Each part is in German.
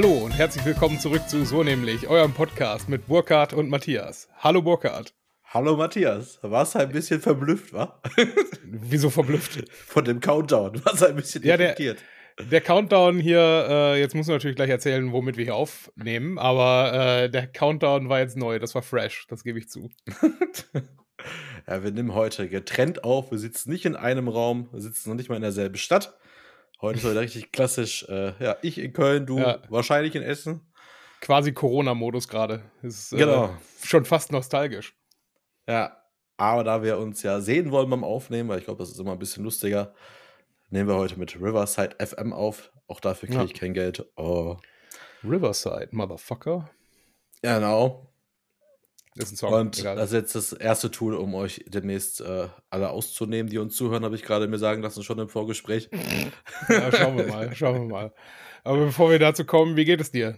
Hallo und herzlich willkommen zurück zu So nämlich, eurem Podcast mit Burkhard und Matthias. Hallo Burkhard. Hallo Matthias. Warst ein bisschen verblüfft, wa? Wieso verblüfft? Von dem Countdown. Warst ein bisschen ja, irritiert. Der, der Countdown hier, äh, jetzt muss man natürlich gleich erzählen, womit wir hier aufnehmen, aber äh, der Countdown war jetzt neu, das war fresh, das gebe ich zu. ja, wir nehmen heute getrennt auf, wir sitzen nicht in einem Raum, wir sitzen noch nicht mal in derselben Stadt. Heute ist heute richtig klassisch. Äh, ja, ich in Köln, du ja. wahrscheinlich in Essen. Quasi Corona-Modus gerade. Ist äh, genau. schon fast nostalgisch. Ja, aber da wir uns ja sehen wollen beim Aufnehmen, weil ich glaube, das ist immer ein bisschen lustiger, nehmen wir heute mit Riverside FM auf. Auch dafür kriege ich kein Geld. Oh. Riverside, Motherfucker. Ja, genau. Ist ein Song. Und egal. das ist jetzt das erste Tool, um euch demnächst äh, alle auszunehmen, die uns zuhören, habe ich gerade mir sagen lassen, schon im Vorgespräch. ja, schauen wir mal, schauen wir mal. Aber bevor wir dazu kommen, wie geht es dir?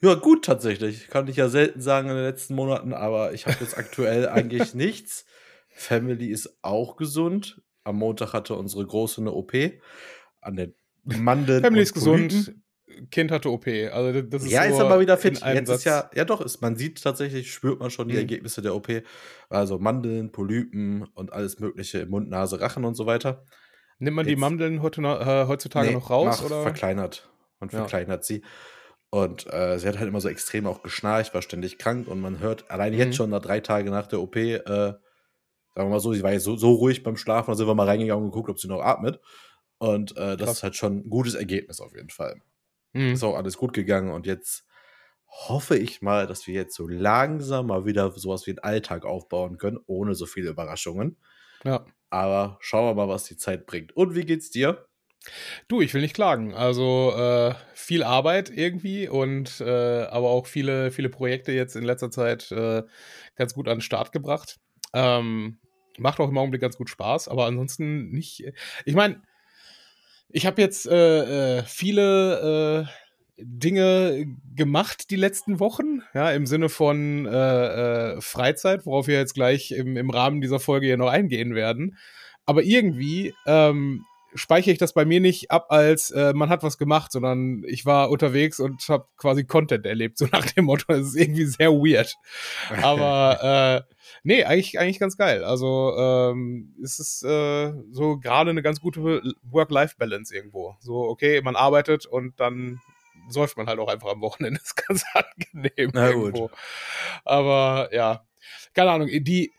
Ja, gut tatsächlich. Kann ich ja selten sagen in den letzten Monaten, aber ich habe jetzt aktuell eigentlich nichts. Family ist auch gesund. Am Montag hatte unsere Große eine OP an den Mandeln. Family ist gesund. Kind hatte OP. Also das ist ja, ist aber wieder fit. Jetzt ist ja, ja doch, ist, man sieht tatsächlich, spürt man schon die mhm. Ergebnisse der OP. Also Mandeln, Polypen und alles Mögliche im Mund, Nase, Rachen und so weiter. Nimmt man Jetzt, die Mandeln äh, heutzutage nee, noch raus? Mach, oder? Verkleinert. Man verkleinert ja. sie. Und äh, sie hat halt immer so extrem auch geschnarcht, war ständig krank und man hört allein mhm. jetzt schon nach drei Tagen nach der OP, äh, sagen wir mal so, sie war jetzt so, so ruhig beim Schlafen, da sind wir mal reingegangen und geguckt, ob sie noch atmet. Und äh, das Krass. ist halt schon ein gutes Ergebnis auf jeden Fall. Mhm. Ist auch alles gut gegangen und jetzt hoffe ich mal, dass wir jetzt so langsam mal wieder sowas wie einen Alltag aufbauen können, ohne so viele Überraschungen. Ja. Aber schauen wir mal, was die Zeit bringt. Und wie geht's dir? Du, ich will nicht klagen. Also äh, viel Arbeit irgendwie und äh, aber auch viele, viele Projekte jetzt in letzter Zeit äh, ganz gut an den Start gebracht. Ähm, macht auch im Augenblick ganz gut Spaß, aber ansonsten nicht. Ich meine, ich habe jetzt äh, äh, viele äh, Dinge gemacht die letzten Wochen, ja, im Sinne von äh, Freizeit, worauf wir jetzt gleich im, im Rahmen dieser Folge hier noch eingehen werden. Aber irgendwie ähm, speichere ich das bei mir nicht ab als äh, man hat was gemacht, sondern ich war unterwegs und habe quasi Content erlebt, so nach dem Motto. Das ist irgendwie sehr weird. Aber äh, nee, eigentlich, eigentlich ganz geil. Also ähm, es ist äh, so gerade eine ganz gute Work-Life-Balance irgendwo. So, okay, man arbeitet und dann säuft man halt auch einfach am Wochenende. Das ist ganz angenehm. Na irgendwo. gut. Aber ja, keine Ahnung, die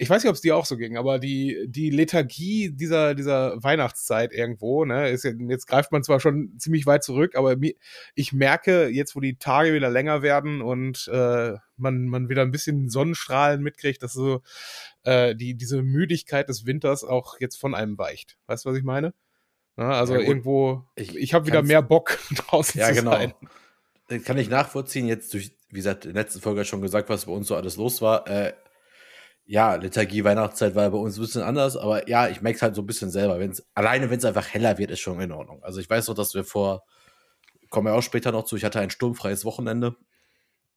ich weiß nicht, ob es dir auch so ging, aber die, die Lethargie dieser, dieser Weihnachtszeit irgendwo, ne, ist, jetzt greift man zwar schon ziemlich weit zurück, aber ich merke, jetzt wo die Tage wieder länger werden und äh, man, man wieder ein bisschen Sonnenstrahlen mitkriegt, dass so äh, die, diese Müdigkeit des Winters auch jetzt von einem weicht. Weißt du, was ich meine? Na, also ja, irgendwo, ich, ich habe wieder mehr Bock draußen ja, zu genau. sein. Kann ich nachvollziehen, jetzt durch, wie gesagt, in der letzten Folge schon gesagt, was bei uns so alles los war. Äh, ja, Liturgie, Weihnachtszeit war bei uns ein bisschen anders, aber ja, ich merke es halt so ein bisschen selber. Wenn's, alleine, wenn es einfach heller wird, ist schon in Ordnung. Also ich weiß noch, dass wir vor, kommen wir auch später noch zu, ich hatte ein sturmfreies Wochenende.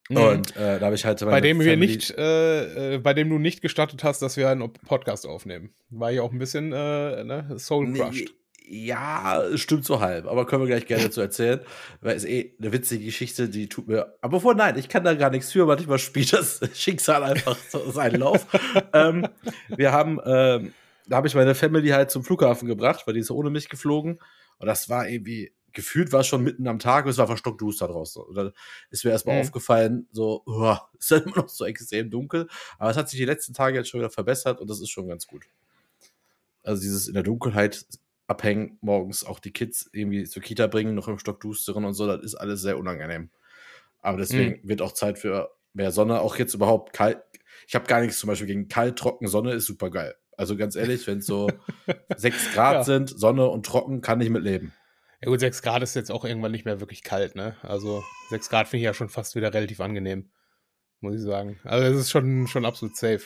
Mhm. Und äh, da habe ich halt bei dem wir nicht, äh, äh, bei dem du nicht gestattet hast, dass wir einen Podcast aufnehmen, war ich auch ein bisschen äh, ne, soul crushed. Nee, ja, stimmt so halb, aber können wir gleich gerne dazu erzählen, weil es eh eine witzige Geschichte, die tut mir. Aber vor nein, ich kann da gar nichts für, manchmal spielt das Schicksal einfach so seinen Lauf. ähm, wir haben, ähm, da habe ich meine Family halt zum Flughafen gebracht, weil die ist ohne mich geflogen. Und das war irgendwie, gefühlt war es schon mitten am Tag, es war verstockduster draußen. Und dann ist mir erstmal mhm. aufgefallen, so, oh, ist halt immer noch so extrem dunkel. Aber es hat sich die letzten Tage jetzt schon wieder verbessert und das ist schon ganz gut. Also dieses in der Dunkelheit abhängen, morgens auch die Kids irgendwie zur Kita bringen, noch im Stockdusteren und so, das ist alles sehr unangenehm. Aber deswegen mhm. wird auch Zeit für mehr Sonne, auch jetzt überhaupt kalt. Ich habe gar nichts zum Beispiel gegen kalt, trocken, Sonne ist super geil. Also ganz ehrlich, wenn es so 6 Grad ja. sind, Sonne und trocken, kann ich mitleben. Ja gut, 6 Grad ist jetzt auch irgendwann nicht mehr wirklich kalt, ne? Also 6 Grad finde ich ja schon fast wieder relativ angenehm, muss ich sagen. Also es ist schon, schon absolut safe.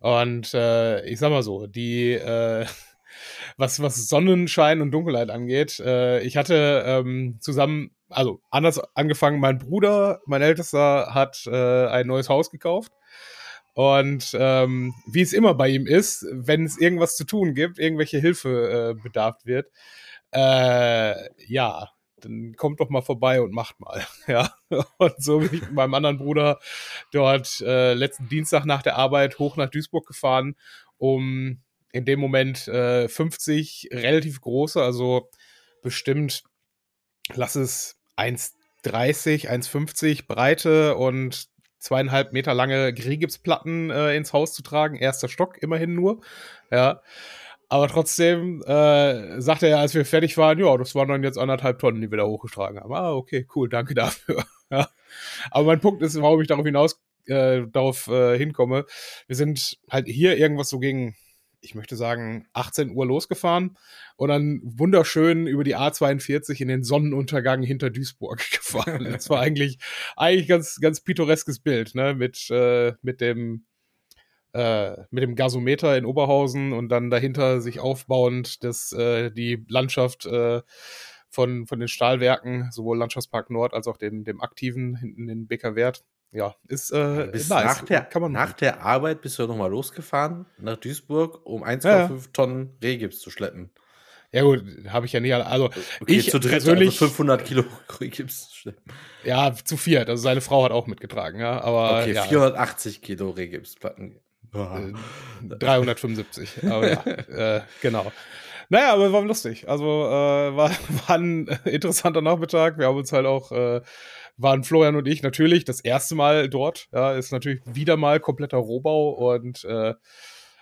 Und äh, ich sag mal so, die äh, was, was Sonnenschein und Dunkelheit angeht. Äh, ich hatte ähm, zusammen, also anders angefangen, mein Bruder, mein Ältester, hat äh, ein neues Haus gekauft. Und ähm, wie es immer bei ihm ist, wenn es irgendwas zu tun gibt, irgendwelche Hilfe äh, bedarf wird, äh, ja, dann kommt doch mal vorbei und macht mal. Ja. Und so bin ich mit meinem anderen Bruder dort äh, letzten Dienstag nach der Arbeit hoch nach Duisburg gefahren, um in dem Moment äh, 50 relativ große, also bestimmt, lass es 1,30, 1,50 Breite und zweieinhalb Meter lange Grillgipsplatten äh, ins Haus zu tragen. Erster Stock immerhin nur. Ja. Aber trotzdem äh, sagte er, als wir fertig waren, ja, das waren dann jetzt anderthalb Tonnen, die wir da hochgetragen haben. Ah, okay, cool, danke dafür. Aber mein Punkt ist, warum ich darauf hinaus äh, darauf äh, hinkomme. Wir sind halt hier irgendwas so gegen ich möchte sagen, 18 Uhr losgefahren und dann wunderschön über die A42 in den Sonnenuntergang hinter Duisburg gefahren. Das war eigentlich, eigentlich ganz, ganz pittoreskes Bild, ne, mit, äh, mit dem, äh, mit dem Gasometer in Oberhausen und dann dahinter sich aufbauend das, äh, die Landschaft, äh, von, von den Stahlwerken, sowohl Landschaftspark Nord als auch den, dem aktiven hinten in Beckerwert ja, ist äh, bis nice. nach, der, Kann man nach der Arbeit bist du ja nochmal losgefahren nach Duisburg, um 1,5 ja. Tonnen Rehgips zu schleppen. Ja gut, habe ich ja nie. Also okay, ich zu dritt persönlich also 500 Kilo Rehgips zu schleppen. Ja, zu viert. Also seine Frau hat auch mitgetragen, ja. Aber okay, ja. 480 Kilo Rehgipsplatten. Äh, 375. aber ja, äh, genau. Naja, aber war lustig. Also äh, war, war ein interessanter Nachmittag. Wir haben uns halt auch äh, waren Florian und ich natürlich das erste Mal dort. Ja, ist natürlich wieder mal kompletter Rohbau und äh,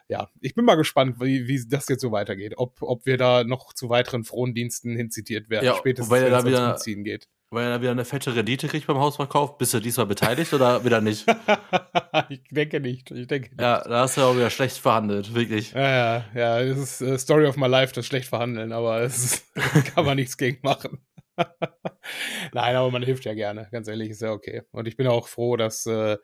ja, ich bin mal gespannt, wie, wie das jetzt so weitergeht. Ob, ob wir da noch zu weiteren Frondiensten hinzitiert werden, ja, spätestens wenn es da wieder Ziehen geht. Weil er wieder eine fette Rendite kriegt beim Hausverkauf. Bist du diesmal beteiligt oder wieder nicht? ich denke nicht. Ich denke nicht. Ja, da hast du auch wieder schlecht verhandelt, wirklich. Ja, ja, ja. Es ist uh, Story of my life, das schlecht verhandeln, aber es kann man nichts gegen machen. Nein, aber man hilft ja gerne, ganz ehrlich, ist ja okay. Und ich bin auch froh, dass, äh,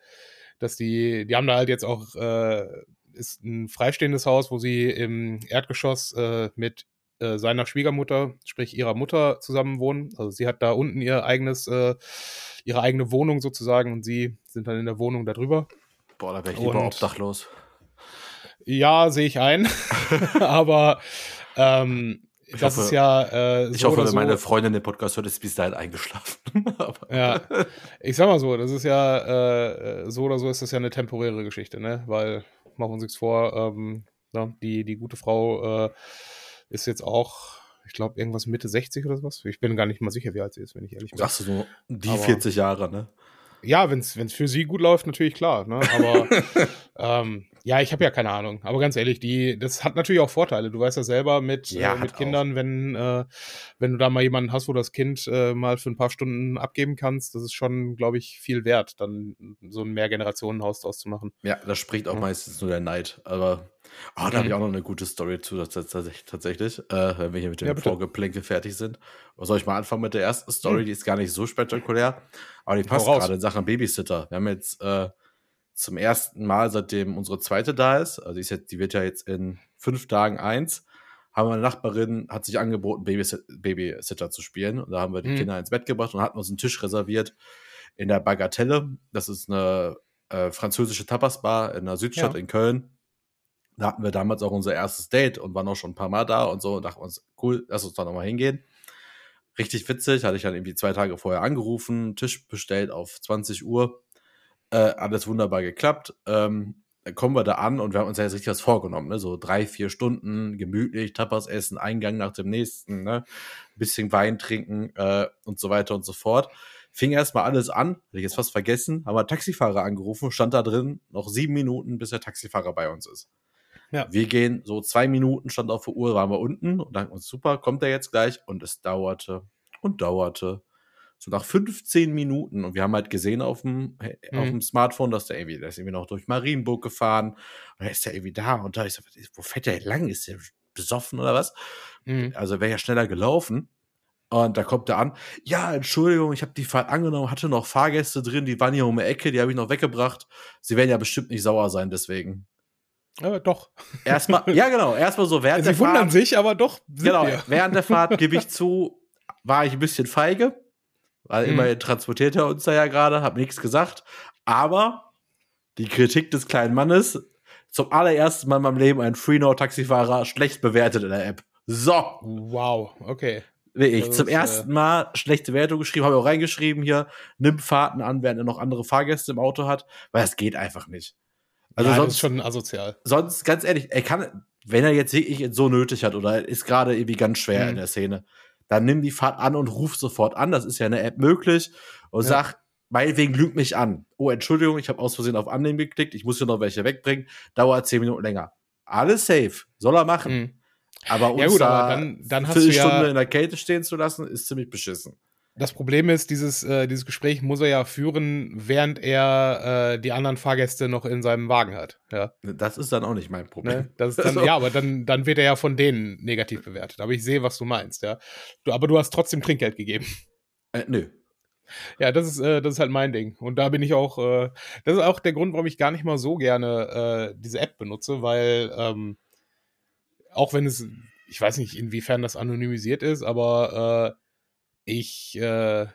dass die, die haben da halt jetzt auch, äh, ist ein freistehendes Haus, wo sie im Erdgeschoss äh, mit seiner Schwiegermutter, sprich ihrer Mutter, zusammen wohnen. Also sie hat da unten ihr eigenes, ihre eigene Wohnung sozusagen und sie sind dann in der Wohnung darüber. Boah, da wäre ich lieber und, obdachlos. Ja, sehe ich ein. aber ähm, ich das hoffe, ist ja äh, so Ich hoffe, so, meine Freundin den Podcast hört, ist bis dahin eingeschlafen. ja, ich sag mal so, das ist ja äh, so oder so ist das ja eine temporäre Geschichte, ne? Weil machen wir uns nichts vor, ähm, na, die die gute Frau äh, ist jetzt auch ich glaube, irgendwas Mitte 60 oder sowas. Ich bin gar nicht mal sicher, wie alt sie ist, wenn ich ehrlich bin. Sagst du so, die Aber, 40 Jahre, ne? Ja, wenn es für sie gut läuft, natürlich klar. Ne? Aber ähm, ja, ich habe ja keine Ahnung. Aber ganz ehrlich, die, das hat natürlich auch Vorteile. Du weißt ja selber mit, ja, äh, mit Kindern, wenn, äh, wenn du da mal jemanden hast, wo das Kind äh, mal für ein paar Stunden abgeben kannst, das ist schon, glaube ich, viel wert, dann so ein Mehrgenerationenhaus draus zu machen. Ja, das spricht auch ja. meistens nur der Neid. Aber oh, da mhm. habe ich auch noch eine gute Story zu, tatsächlich, äh, wenn wir hier mit dem ja, Vorgeplänkel fertig sind. Soll ich mal anfangen mit der ersten Story? Mhm. Die ist gar nicht so spektakulär, aber die passt gerade in Sachen Babysitter. Wir haben jetzt äh, zum ersten Mal, seitdem unsere zweite da ist, also die, ist jetzt, die wird ja jetzt in fünf Tagen eins, haben wir eine Nachbarin, hat sich angeboten, Babysit Babysitter zu spielen. Und da haben wir die mhm. Kinder ins Bett gebracht und hatten uns einen Tisch reserviert in der Bagatelle. Das ist eine äh, französische Tapasbar in der Südstadt ja. in Köln. Da hatten wir damals auch unser erstes Date und waren auch schon ein paar Mal da und so und dachten uns, cool, lass uns da nochmal hingehen. Richtig witzig, hatte ich dann irgendwie zwei Tage vorher angerufen, Tisch bestellt auf 20 Uhr äh, alles wunderbar geklappt. Ähm, dann kommen wir da an und wir haben uns ja jetzt richtig was vorgenommen, ne? So drei, vier Stunden, gemütlich, Tapas essen, Eingang nach dem nächsten, ne? bisschen Wein trinken äh, und so weiter und so fort. Fing erstmal alles an, hätte ich jetzt fast vergessen, haben wir Taxifahrer angerufen, stand da drin, noch sieben Minuten, bis der Taxifahrer bei uns ist. Ja. Wir gehen so zwei Minuten, stand auf der Uhr, waren wir unten und dachten uns, super, kommt er jetzt gleich? Und es dauerte und dauerte so nach 15 Minuten und wir haben halt gesehen auf dem, mhm. auf dem Smartphone, dass der irgendwie, der ist irgendwie noch durch Marienburg gefahren und er ist ja irgendwie da und da ist, wo fährt der lang? Ist der besoffen oder was? Mhm. Also wäre ja schneller gelaufen. Und da kommt er an, ja, Entschuldigung, ich habe die Fahrt angenommen, hatte noch Fahrgäste drin, die waren hier um die Ecke, die habe ich noch weggebracht. Sie werden ja bestimmt nicht sauer sein deswegen. Aber doch. Erstmal, ja genau, erstmal so während Sie der Fahrt. Sie wundern sich, aber doch. Genau, wir. während der Fahrt gebe ich zu, war ich ein bisschen feige. Weil mhm. immerhin transportiert er uns da ja gerade, hab nichts gesagt. Aber die Kritik des kleinen Mannes, zum allerersten Mal in meinem Leben ein Freenode-Taxifahrer schlecht bewertet in der App. So. Wow, okay. Wie ich. Das Zum äh, ersten Mal schlechte Wertung geschrieben, habe auch reingeschrieben hier, nimm Fahrten an, während er noch andere Fahrgäste im Auto hat, weil das geht einfach nicht. Also ja, sonst, das ist schon asozial. Sonst, ganz ehrlich, er kann, wenn er jetzt wirklich so nötig hat oder ist gerade irgendwie ganz schwer mhm. in der Szene, dann nimm die Fahrt an und ruf sofort an. Das ist ja eine App möglich und ja. sag, meinetwegen lügt mich an. Oh, Entschuldigung, ich habe aus Versehen auf Annehmen geklickt, ich muss hier noch welche wegbringen, dauert zehn Minuten länger. Alles safe, soll er machen. Mhm. Aber uns ja gut, da dann, dann hast du ja in der Kälte stehen zu lassen, ist ziemlich beschissen. Das Problem ist, dieses, äh, dieses Gespräch muss er ja führen, während er äh, die anderen Fahrgäste noch in seinem Wagen hat. Ja. Das ist dann auch nicht mein Problem. Ne? Das ist dann, so. Ja, aber dann, dann wird er ja von denen negativ bewertet. Aber ich sehe, was du meinst, ja. Du, aber du hast trotzdem Trinkgeld gegeben. Äh, nö. Ja, das ist, äh, das ist halt mein Ding. Und da bin ich auch, äh, das ist auch der Grund, warum ich gar nicht mal so gerne äh, diese App benutze, weil ähm, auch wenn es, ich weiß nicht, inwiefern das anonymisiert ist, aber ich, äh,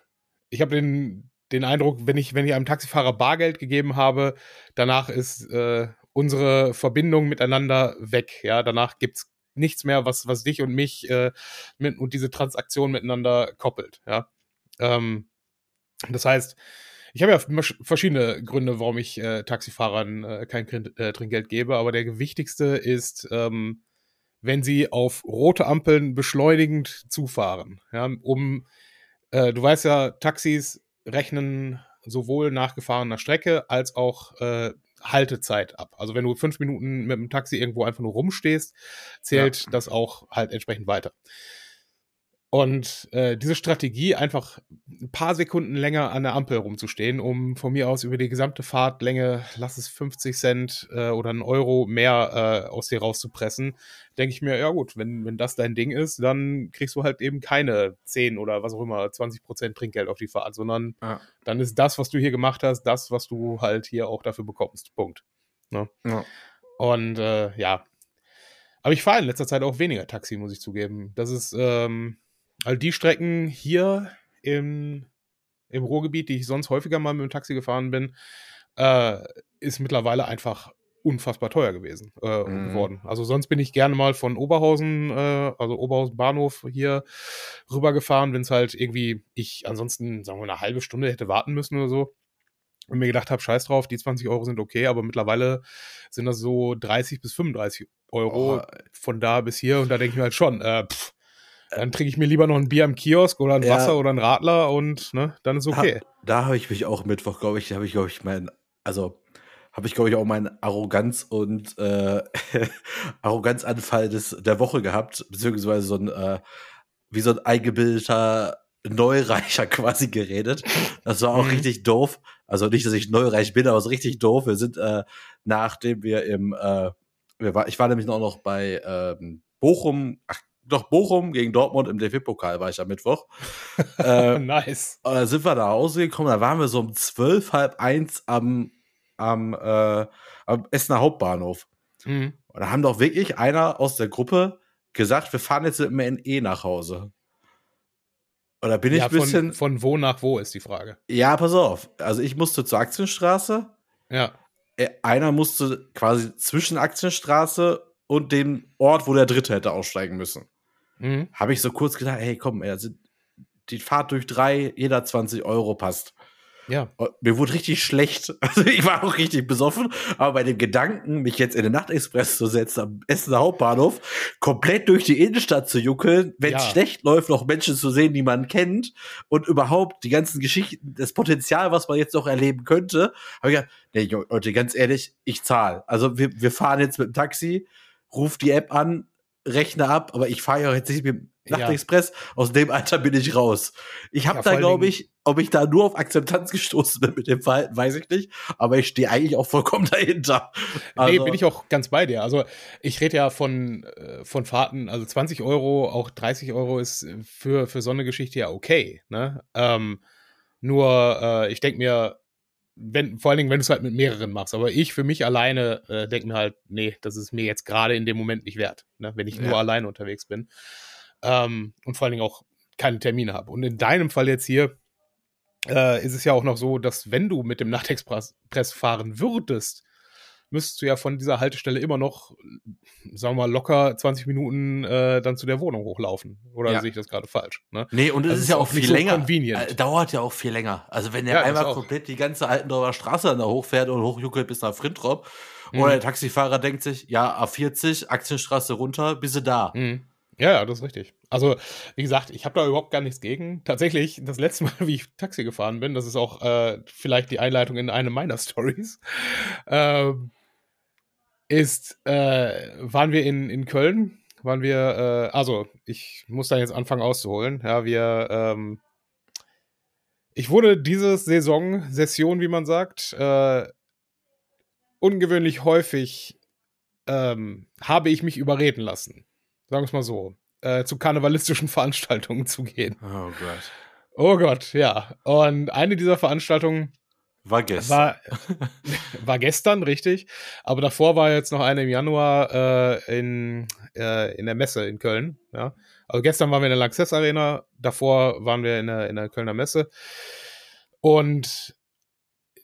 ich habe den, den Eindruck, wenn ich, wenn ich einem Taxifahrer Bargeld gegeben habe, danach ist äh, unsere Verbindung miteinander weg. Ja, danach gibt's nichts mehr, was, was dich und mich äh, mit, und diese Transaktion miteinander koppelt. Ja. Ähm, das heißt, ich habe ja verschiedene Gründe, warum ich äh, Taxifahrern äh, kein äh, Trinkgeld gebe, aber der wichtigste ist, ähm, wenn sie auf rote Ampeln beschleunigend zufahren. Ja, um, äh, du weißt ja, Taxis rechnen sowohl nach gefahrener Strecke als auch äh, Haltezeit ab. Also wenn du fünf Minuten mit dem Taxi irgendwo einfach nur rumstehst, zählt ja. das auch halt entsprechend weiter. Und äh, diese Strategie, einfach ein paar Sekunden länger an der Ampel rumzustehen, um von mir aus über die gesamte Fahrtlänge, lass es 50 Cent äh, oder einen Euro mehr äh, aus dir rauszupressen, denke ich mir, ja gut, wenn, wenn das dein Ding ist, dann kriegst du halt eben keine 10 oder was auch immer, 20 Prozent Trinkgeld auf die Fahrt, sondern ja. dann ist das, was du hier gemacht hast, das, was du halt hier auch dafür bekommst. Punkt. Ne? Ja. Und äh, ja. Aber ich fahre in letzter Zeit auch weniger Taxi, muss ich zugeben. Das ist, ähm, also die Strecken hier im, im Ruhrgebiet, die ich sonst häufiger mal mit dem Taxi gefahren bin, äh, ist mittlerweile einfach unfassbar teuer gewesen äh, mhm. geworden. Also sonst bin ich gerne mal von Oberhausen, äh, also Oberhausen Bahnhof hier rübergefahren, wenn es halt irgendwie ich ansonsten sagen wir eine halbe Stunde hätte warten müssen oder so. Und mir gedacht habe, scheiß drauf, die 20 Euro sind okay, aber mittlerweile sind das so 30 bis 35 Euro oh. von da bis hier und da denke ich mir halt schon, äh, pff, dann trinke ich mir lieber noch ein Bier am Kiosk oder ein ja. Wasser oder ein Radler und ne, dann ist okay. Da, da habe ich mich auch Mittwoch, glaube ich, habe ich, glaube ich, mein, also habe ich, glaube ich, auch meinen Arroganz und äh, Arroganzanfall des, der Woche gehabt, beziehungsweise so ein, äh, wie so ein eingebildeter Neureicher quasi geredet. Das war auch mhm. richtig doof. Also nicht, dass ich neureich bin, aber so richtig doof. Wir sind, äh, nachdem wir im, äh, wir war, ich war nämlich noch bei ähm, Bochum, ach, doch Bochum gegen Dortmund im DFB-Pokal war ich am Mittwoch. äh, nice. Und dann sind wir da rausgekommen, da waren wir so um zwölf, halb eins am, am, äh, am Essener Hauptbahnhof. Mhm. Und da haben doch wirklich einer aus der Gruppe gesagt, wir fahren jetzt mit dem NE nach Hause. Oder bin ja, ich ein bisschen. Von, von wo nach wo ist die Frage? Ja, pass auf. Also ich musste zur Aktienstraße. Ja. Äh, einer musste quasi zwischen Aktienstraße und dem Ort, wo der Dritte hätte aussteigen müssen. Mhm. Habe ich so kurz gedacht, hey, komm, also die Fahrt durch drei, jeder 20 Euro passt. Ja. Und mir wurde richtig schlecht. Also ich war auch richtig besoffen, aber bei dem Gedanken, mich jetzt in den Nachtexpress zu setzen am Essener Hauptbahnhof, komplett durch die Innenstadt zu juckeln, wenn es ja. schlecht läuft, noch Menschen zu sehen, die man kennt und überhaupt die ganzen Geschichten, das Potenzial, was man jetzt noch erleben könnte, habe ich gedacht, nee, Leute, ganz ehrlich, ich zahle. Also wir, wir fahren jetzt mit dem Taxi, ruf die App an, rechne ab, aber ich fahre ja jetzt nicht mit dem Nachtexpress. Ja. Aus dem Alter bin ich raus. Ich habe ja, da, glaube ich, ob ich da nur auf Akzeptanz gestoßen bin mit dem Verhalten, weiß ich nicht. Aber ich stehe eigentlich auch vollkommen dahinter. Also, nee, bin ich auch ganz bei dir. Also ich rede ja von, äh, von Fahrten, also 20 Euro, auch 30 Euro ist für, für so eine Geschichte ja okay. Ne? Ähm, nur äh, ich denke mir, wenn, vor allen Dingen, wenn du es halt mit mehreren machst. Aber ich für mich alleine äh, denke mir halt, nee, das ist mir jetzt gerade in dem Moment nicht wert, ne, wenn ich ja. nur alleine unterwegs bin. Ähm, und vor allen Dingen auch keine Termine habe. Und in deinem Fall jetzt hier äh, ist es ja auch noch so, dass wenn du mit dem Nachtexpress fahren würdest, müsstest du ja von dieser Haltestelle immer noch, sagen wir mal, locker 20 Minuten äh, dann zu der Wohnung hochlaufen. Oder Ja. sehe ich das gerade falsch? Ne? Nee, und es Das ist ja auch viel so länger. convenient. Äh, dauert ja auch viel länger. Also wenn der Ja, einmal komplett die ganze Altendorfer Straße dann da hochfährt und hochjuckelt bis nach Frintrop Mhm. oder der Taxifahrer denkt sich, ja, A40, Aktienstraße runter, bist du da. Mhm. Ja, ja, das ist richtig. Also, wie gesagt, ich habe da überhaupt gar nichts gegen. Tatsächlich, das letzte Mal, wie ich Taxi gefahren bin, das ist auch äh, vielleicht die Einleitung in eine meiner Stories, ähm, ist, äh, waren wir in, in Köln, waren wir, äh, also, ich muss da jetzt anfangen auszuholen. Ja, wir, ähm, ich wurde diese Saison, Session, wie man sagt, äh, ungewöhnlich häufig ähm, habe ich mich überreden lassen sagen wir es mal so, äh, zu karnevalistischen Veranstaltungen zu gehen. Oh Gott. Oh Gott, ja. Und eine dieser Veranstaltungen War gestern. war, war gestern, richtig. Aber davor war jetzt noch eine im Januar äh, in, äh, in der Messe in Köln. Ja. Also gestern waren wir in der Lanxess Arena, davor waren wir in der, in der Kölner Messe. Und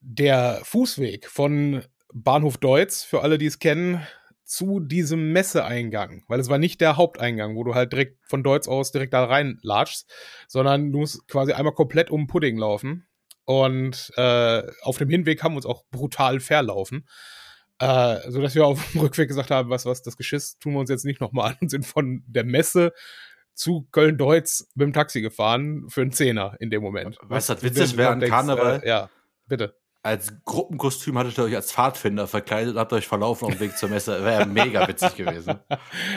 der Fußweg von Bahnhof Deutz, für alle, die es kennen, zu diesem Messeeingang, weil es war nicht der Haupteingang, wo du halt direkt von Deutz aus direkt da reinlatschst, sondern du musst quasi einmal komplett um den Pudding laufen. Und äh, auf dem Hinweg haben wir uns auch brutal verlaufen. Äh, so dass wir auf dem Rückweg gesagt haben, was, was, das Geschiss tun wir uns jetzt nicht nochmal an und sind von der Messe zu Köln-Deutz mit dem Taxi gefahren für einen Zehner in dem Moment. Weißt du, was Du witzig wäre an Karneval? Äh, ja, bitte. Als Gruppenkostüm hattet ihr euch als Pfadfinder verkleidet und habt euch verlaufen auf dem Weg zur Messe. Wäre ja mega witzig gewesen.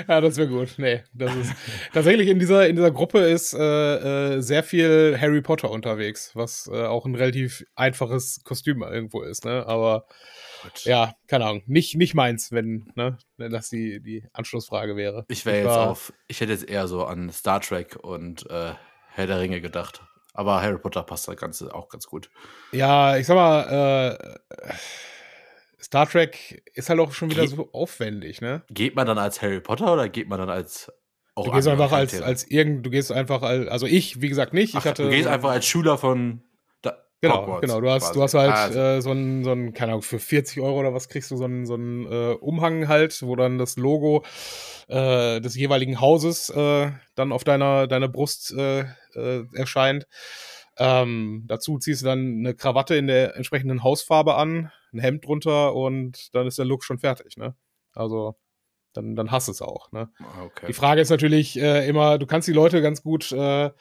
Ja, das wäre gut. Nee, das ist tatsächlich in dieser in dieser Gruppe ist äh, äh, sehr viel Harry Potter unterwegs, was äh, auch ein relativ einfaches Kostüm irgendwo ist, ne? Aber ja, keine Ahnung, nicht nicht meins, wenn ne, wenn das die die Anschlussfrage wäre. Ich wäre jetzt auf, ich hätte jetzt eher so an Star Trek und äh, Herr der Ringe gedacht. Aber Harry Potter passt da Ganze auch ganz gut. Ja, ich sag mal, äh, Star Trek ist halt auch schon wieder Ge- so aufwendig, ne? Geht man dann als Harry Potter oder geht man dann als auch Du gehst einfach als, Charaktere? als irgend, du gehst einfach als, also ich, wie gesagt, nicht. Ich Ach, hatte du gehst einfach als Schüler von Genau, Hogwarts genau. Du hast, quasi. du hast halt Also, äh, so einen, so einen, keine Ahnung, für 40 Euro oder was kriegst du so einen, so einen äh, Umhang halt, wo dann das Logo äh, des jeweiligen Hauses äh, dann auf deiner, deiner Brust äh, äh, erscheint. Ähm, dazu ziehst du dann eine Krawatte in der entsprechenden Hausfarbe an, ein Hemd drunter und dann ist der Look schon fertig, ne? Also, dann, dann hast du es auch, ne? okay. Die Frage ist natürlich äh, immer, du kannst die Leute ganz gut, äh,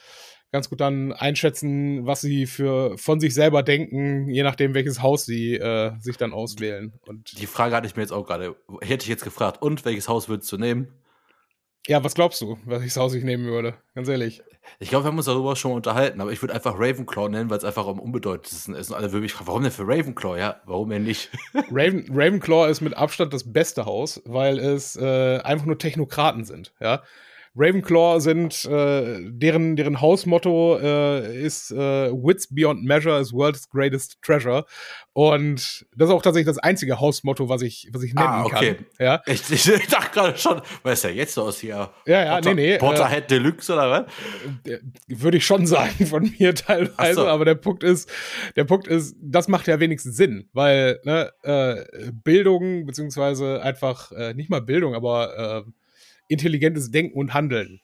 ganz gut dann einschätzen, was sie für von sich selber denken, je nachdem, welches Haus sie äh, sich dann auswählen. Und Die Frage hatte ich mir jetzt auch gerade. Hätte ich jetzt gefragt, und welches Haus würdest du nehmen? ja, was glaubst du, welches Haus ich nehmen würde? Ganz ehrlich. Ich glaube, wir haben uns darüber schon mal unterhalten, aber ich würde einfach Ravenclaw nennen, weil es einfach am unbedeutendsten ist. Und alle würden mich fragen, warum denn für Ravenclaw? Ja, warum denn nicht? Raven, Ravenclaw ist mit Abstand das beste Haus, weil es äh, einfach nur Technokraten sind, ja. Ravenclaw sind, äh, deren, deren Hausmotto äh, ist äh, Wits beyond measure is world's greatest treasure. Und das ist auch tatsächlich das einzige Hausmotto, was ich, was ich nennen Ah, okay. kann. Ja, Ich, ich, dachte gerade schon, was ist ja jetzt aus hier? Ja, ja, Potter, nee, nee, Potterhead Deluxe oder was? äh, würde ich schon sagen von mir teilweise, so. aber der Punkt ist, der Punkt ist, das macht ja wenigstens Sinn, weil ne, äh, Bildung beziehungsweise einfach äh, nicht mal Bildung, aber äh, intelligentes Denken und Handeln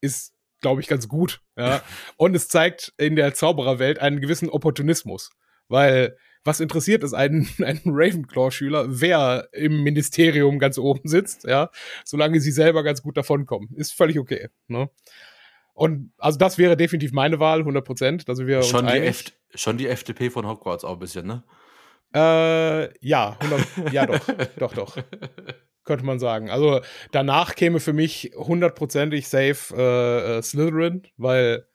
ist, glaube ich, ganz gut. Ja? Und es zeigt in der Zaubererwelt einen gewissen Opportunismus, weil was interessiert es einen, einen Ravenclaw-Schüler, wer im Ministerium ganz oben sitzt, ja, solange sie selber ganz gut davonkommen. Ist völlig okay. Ne? Und also das wäre definitiv meine Wahl, 100 Prozent. Wir Schon die. F schon die FDP von Hogwarts auch ein bisschen, ne? Äh, ja, 100, ja doch, doch, doch. Könnte man sagen. Also danach käme für mich hundertprozentig safe äh, äh, Slytherin, weil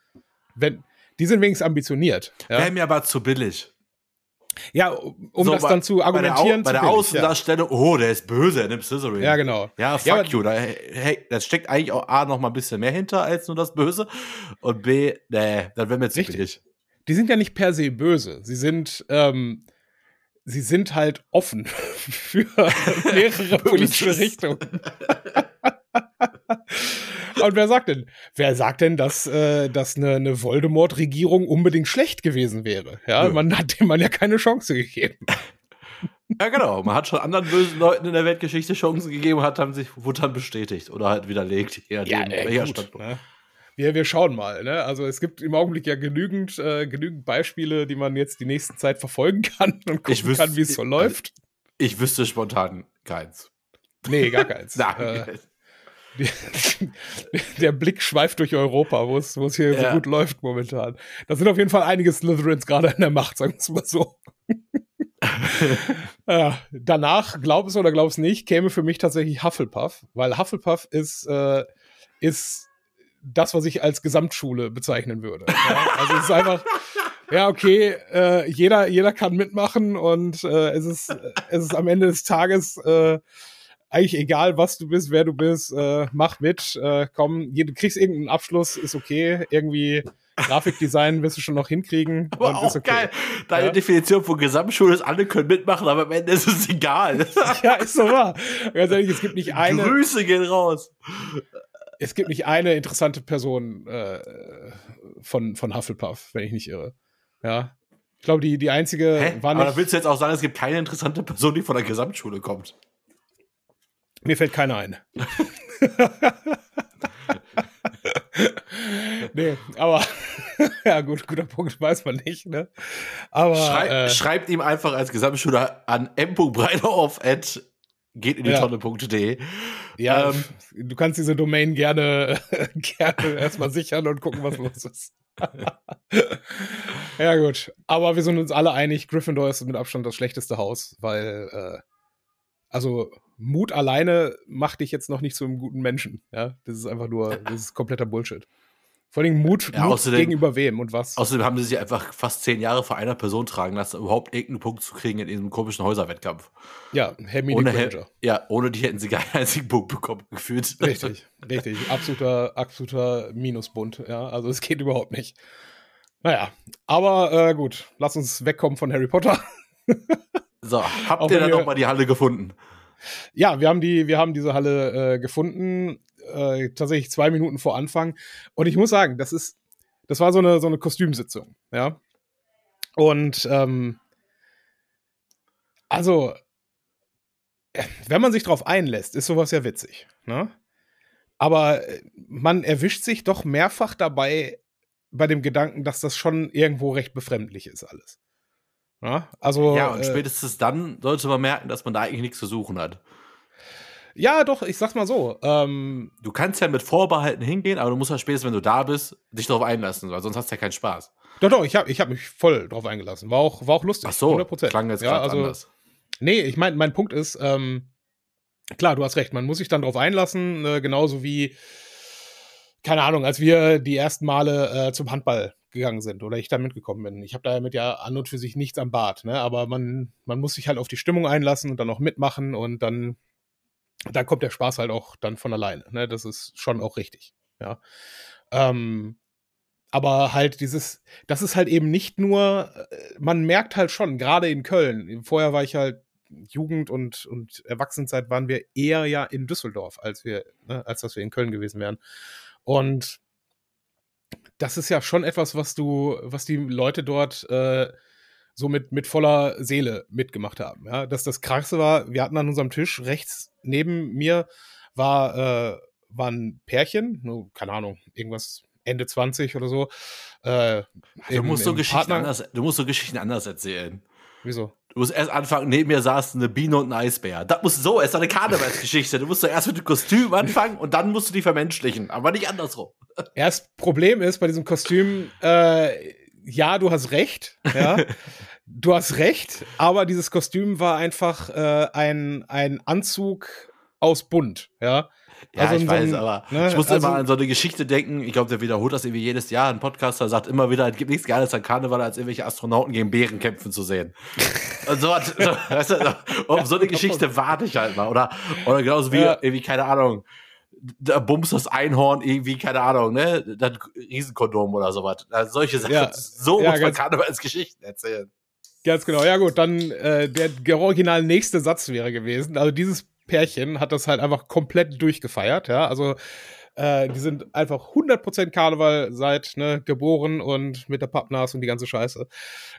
wenn die sind wenigstens ambitioniert. Ja, Wäre mir aber zu billig. ja um So, das bei- dann zu argumentieren. Bei der, Au- bei der Außendarstellung, oh, der ist böse, er nimmt Slytherin. ja. ja, genau. Ja, fuck Ja, you. Da, hey, da steckt eigentlich auch A noch mal ein bisschen mehr hinter als nur das Böse. Und B, nee, dann wäre mir zu Richtig. billig. Die sind ja nicht per se böse. Sie sind, ähm, sie sind halt offen für mehrere politische Richtungen. Und wer sagt denn, wer sagt denn, dass, äh, dass eine, eine Voldemort-Regierung unbedingt schlecht gewesen wäre? Ja, Nö. man hat dem man ja keine Chance gegeben. Ja, genau. Man hat schon anderen bösen Leuten in der Weltgeschichte Chancen gegeben, hat dann sich, wurde dann bestätigt oder halt widerlegt. Ja, äh, gut, ne? Wir, wir schauen mal. Ne? Also es gibt im Augenblick ja genügend, äh, genügend Beispiele, die man jetzt die nächste Zeit verfolgen kann und gucken wüsste, kann, wie es so ich, läuft. Ich wüsste spontan keins. Nee, gar keins. Nein. Äh, der Blick schweift durch Europa, wo es, hier ja. so gut läuft momentan. Da sind auf jeden Fall einige Slytherins gerade in der Macht, sagen wir es mal so. ja, danach, glaub es oder glaub es nicht, käme für mich tatsächlich Hufflepuff, weil Hufflepuff ist, äh, ist das, was ich als Gesamtschule bezeichnen würde. Ja? Also es ist einfach, ja, okay, äh, jeder, jeder kann mitmachen und äh, es, ist, es ist am Ende des Tages äh, eigentlich egal, was du bist, wer du bist, äh, mach mit, äh, komm, du kriegst irgendeinen Abschluss, ist okay, irgendwie Grafikdesign wirst du schon noch hinkriegen. Aber auch okay. geil. Deine ja? Definition von Gesamtschule ist, alle können mitmachen, aber am Ende ist es egal. ja, ist so wahr. Ganz ehrlich, es gibt nicht eine. Grüße gehen raus. Es gibt nicht eine interessante Person äh, von, von Hufflepuff, wenn ich nicht irre. Ja. Ich glaube, die, die einzige Hä? war nicht. Aber willst du jetzt auch sagen, es gibt keine interessante Person, die von der Gesamtschule kommt? Mir fällt keiner ein. nee, aber ja gut, guter Punkt, weiß man nicht, ne? Aber Schrei äh, schreibt ihm einfach als Gesamtschüler an m.breiterhoff at geht in die ja. Tonne.de. Ja, ähm, du kannst diese Domain gerne, gerne erstmal sichern und gucken, was los ist. ja, gut. Aber wir sind uns alle einig, Gryffindor ist mit Abstand das schlechteste Haus, weil, äh, also Mut alleine macht dich jetzt noch nicht zu einem guten Menschen. Ja, das ist einfach nur, das ist kompletter Bullshit. Vor allem Mut, ja, Mut außerdem, gegenüber wem und was. Außerdem haben sie sich einfach fast zehn Jahre vor einer Person tragen lassen, überhaupt irgendeinen Punkt zu kriegen in diesem komischen Häuserwettkampf. Ja, Hermine ohne Granger. ja, ohne die hätten sie keinen einzigen Punkt bekommen, gefühlt. Richtig, richtig. Absoluter, absoluter Minusbund. Ja, also es geht überhaupt nicht. Naja, aber äh, gut, lass uns wegkommen von Harry Potter. so, habt ihr dann nochmal die Halle gefunden? Ja, wir haben die, wir haben diese Halle äh, gefunden, äh, tatsächlich zwei Minuten vor Anfang. Und ich muss sagen, das ist, das war so eine, so eine Kostümsitzung, ja. Und ähm, also, wenn man sich drauf einlässt, ist sowas ja witzig, ne? Aber äh, man erwischt sich doch mehrfach dabei bei dem Gedanken, dass das schon irgendwo recht befremdlich ist alles. Ja, also, ja und äh, spätestens dann sollte man merken, dass man da eigentlich nichts zu suchen hat. Ja, doch, ich sag's mal so. Ähm, du kannst ja mit Vorbehalten hingehen, aber du musst ja spätestens, wenn du da bist, dich darauf einlassen, weil sonst hast du ja keinen Spaß. Doch, doch, ich habe ich hab mich voll drauf eingelassen. War auch, war auch lustig. Ach so, 100%. klang jetzt ja, also, anders. Nee, ich meine, mein Punkt ist, ähm, klar, du hast recht, man muss sich dann drauf einlassen, äh, genauso wie, keine Ahnung, als wir die ersten Male äh, zum Handball gegangen sind oder ich da mitgekommen bin. Ich habe damit ja an und für sich nichts am Bart, ne? aber man, man muss sich halt auf die Stimmung einlassen und dann auch mitmachen und dann, dann kommt der Spaß halt auch dann von alleine. Ne? Das ist schon auch richtig. Ja. Ähm, aber halt dieses, das ist halt eben nicht nur, äh, man merkt halt schon, gerade in Köln, vorher war ich halt Jugend und, und Erwachsenenzeit waren wir eher ja in Düsseldorf, als wir, ne, als dass wir in Köln gewesen wären. Und das ist ja schon etwas, was du, was die Leute dort äh, so mit, mit voller Seele mitgemacht haben. Ja, dass das krasse war, wir hatten an unserem Tisch rechts neben mir war, äh, war ein Pärchen, nur, keine Ahnung, irgendwas Ende 20 oder so. Äh, du, im, musst so Geschichten anders, du musst so Geschichten anders erzählen. Wieso? Du musst erst anfangen, neben mir saß eine Biene und ein Eisbär. Das muss so, es ist eine Karnevalsgeschichte. Du musst so erst mit dem Kostüm anfangen und dann musst du die vermenschlichen, aber nicht andersrum. Erst Problem ist bei diesem Kostüm, äh, ja, du hast recht, ja. du hast recht, aber dieses Kostüm war einfach äh, ein, ein Anzug aus Bunt, ja. Ja, also ich weiß, so aber ne, ich musste also, immer an so eine Geschichte denken. Ich glaube, der wiederholt das irgendwie jedes Jahr. Ein Podcaster sagt immer wieder, es gibt nichts Geiles an Karneval, als irgendwelche Astronauten gegen Bären kämpfen zu sehen. Und so, so, weißt du, um so eine Geschichte warte ich halt mal. Oder, oder genauso wie, ja. irgendwie, keine Ahnung, da bumst das Einhorn irgendwie, keine Ahnung, ne? Das Riesenkondom oder sowas. Also solche Sachen. Ja. So ja, muss man Karnevalsgeschichten erzählen. Ganz genau, ja gut, dann äh, der original nächste Satz wäre gewesen. Also dieses Pärchen hat das halt einfach komplett durchgefeiert, ja. Also Äh, die sind einfach 100% Karneval seit ne, geboren und mit der Pappnas und die ganze Scheiße.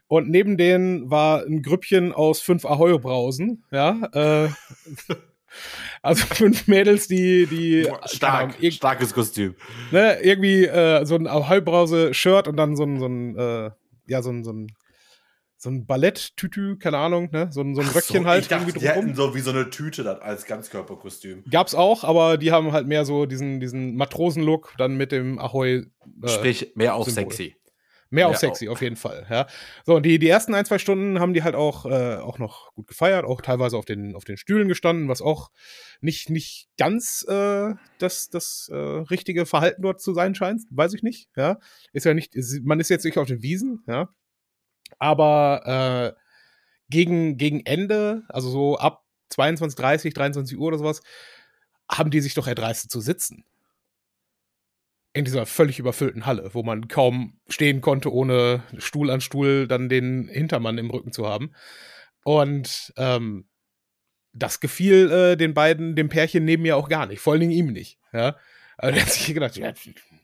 Und neben denen war ein Grüppchen aus fünf Ahoi-Brausen, ja. Äh, also fünf Mädels, die, die Stark, Ahnung, starkes Kostüm. Ne, irgendwie äh, so ein Ahoi-Brause-Shirt und dann so ein, so ein äh, ja, so ein, so ein so ein Ballett-Tütü, keine Ahnung, ne? So ein, so ein Röckchen so, halt. Ich dachte, die hätten so wie so eine Tüte dann als Ganzkörperkostüm. Gab's auch, aber die haben halt mehr so diesen, diesen Matrosen-Look dann mit dem Ahoi. Äh, Sprich, mehr auf Symbol. sexy. Mehr, mehr auf sexy, auch. auf jeden Fall, ja. So, und die, die ersten ein, zwei Stunden haben die halt auch, äh, auch noch gut gefeiert, auch teilweise auf den, auf den Stühlen gestanden, was auch nicht, nicht ganz äh, das, das äh, richtige Verhalten dort zu sein scheint, weiß ich nicht, ja. Ist ja nicht, man ist jetzt nicht auf den Wiesen, ja. Aber äh, gegen, gegen Ende, also so ab 22, 30, 23 Uhr oder sowas, haben die sich doch erdreistet zu sitzen. In dieser völlig überfüllten Halle, wo man kaum stehen konnte, ohne Stuhl an Stuhl dann den Hintermann im Rücken zu haben. Und ähm, das gefiel äh, den beiden, dem Pärchen neben mir auch gar nicht, vor allen Dingen ihm nicht. Ja? Also der hat sich gedacht, ja,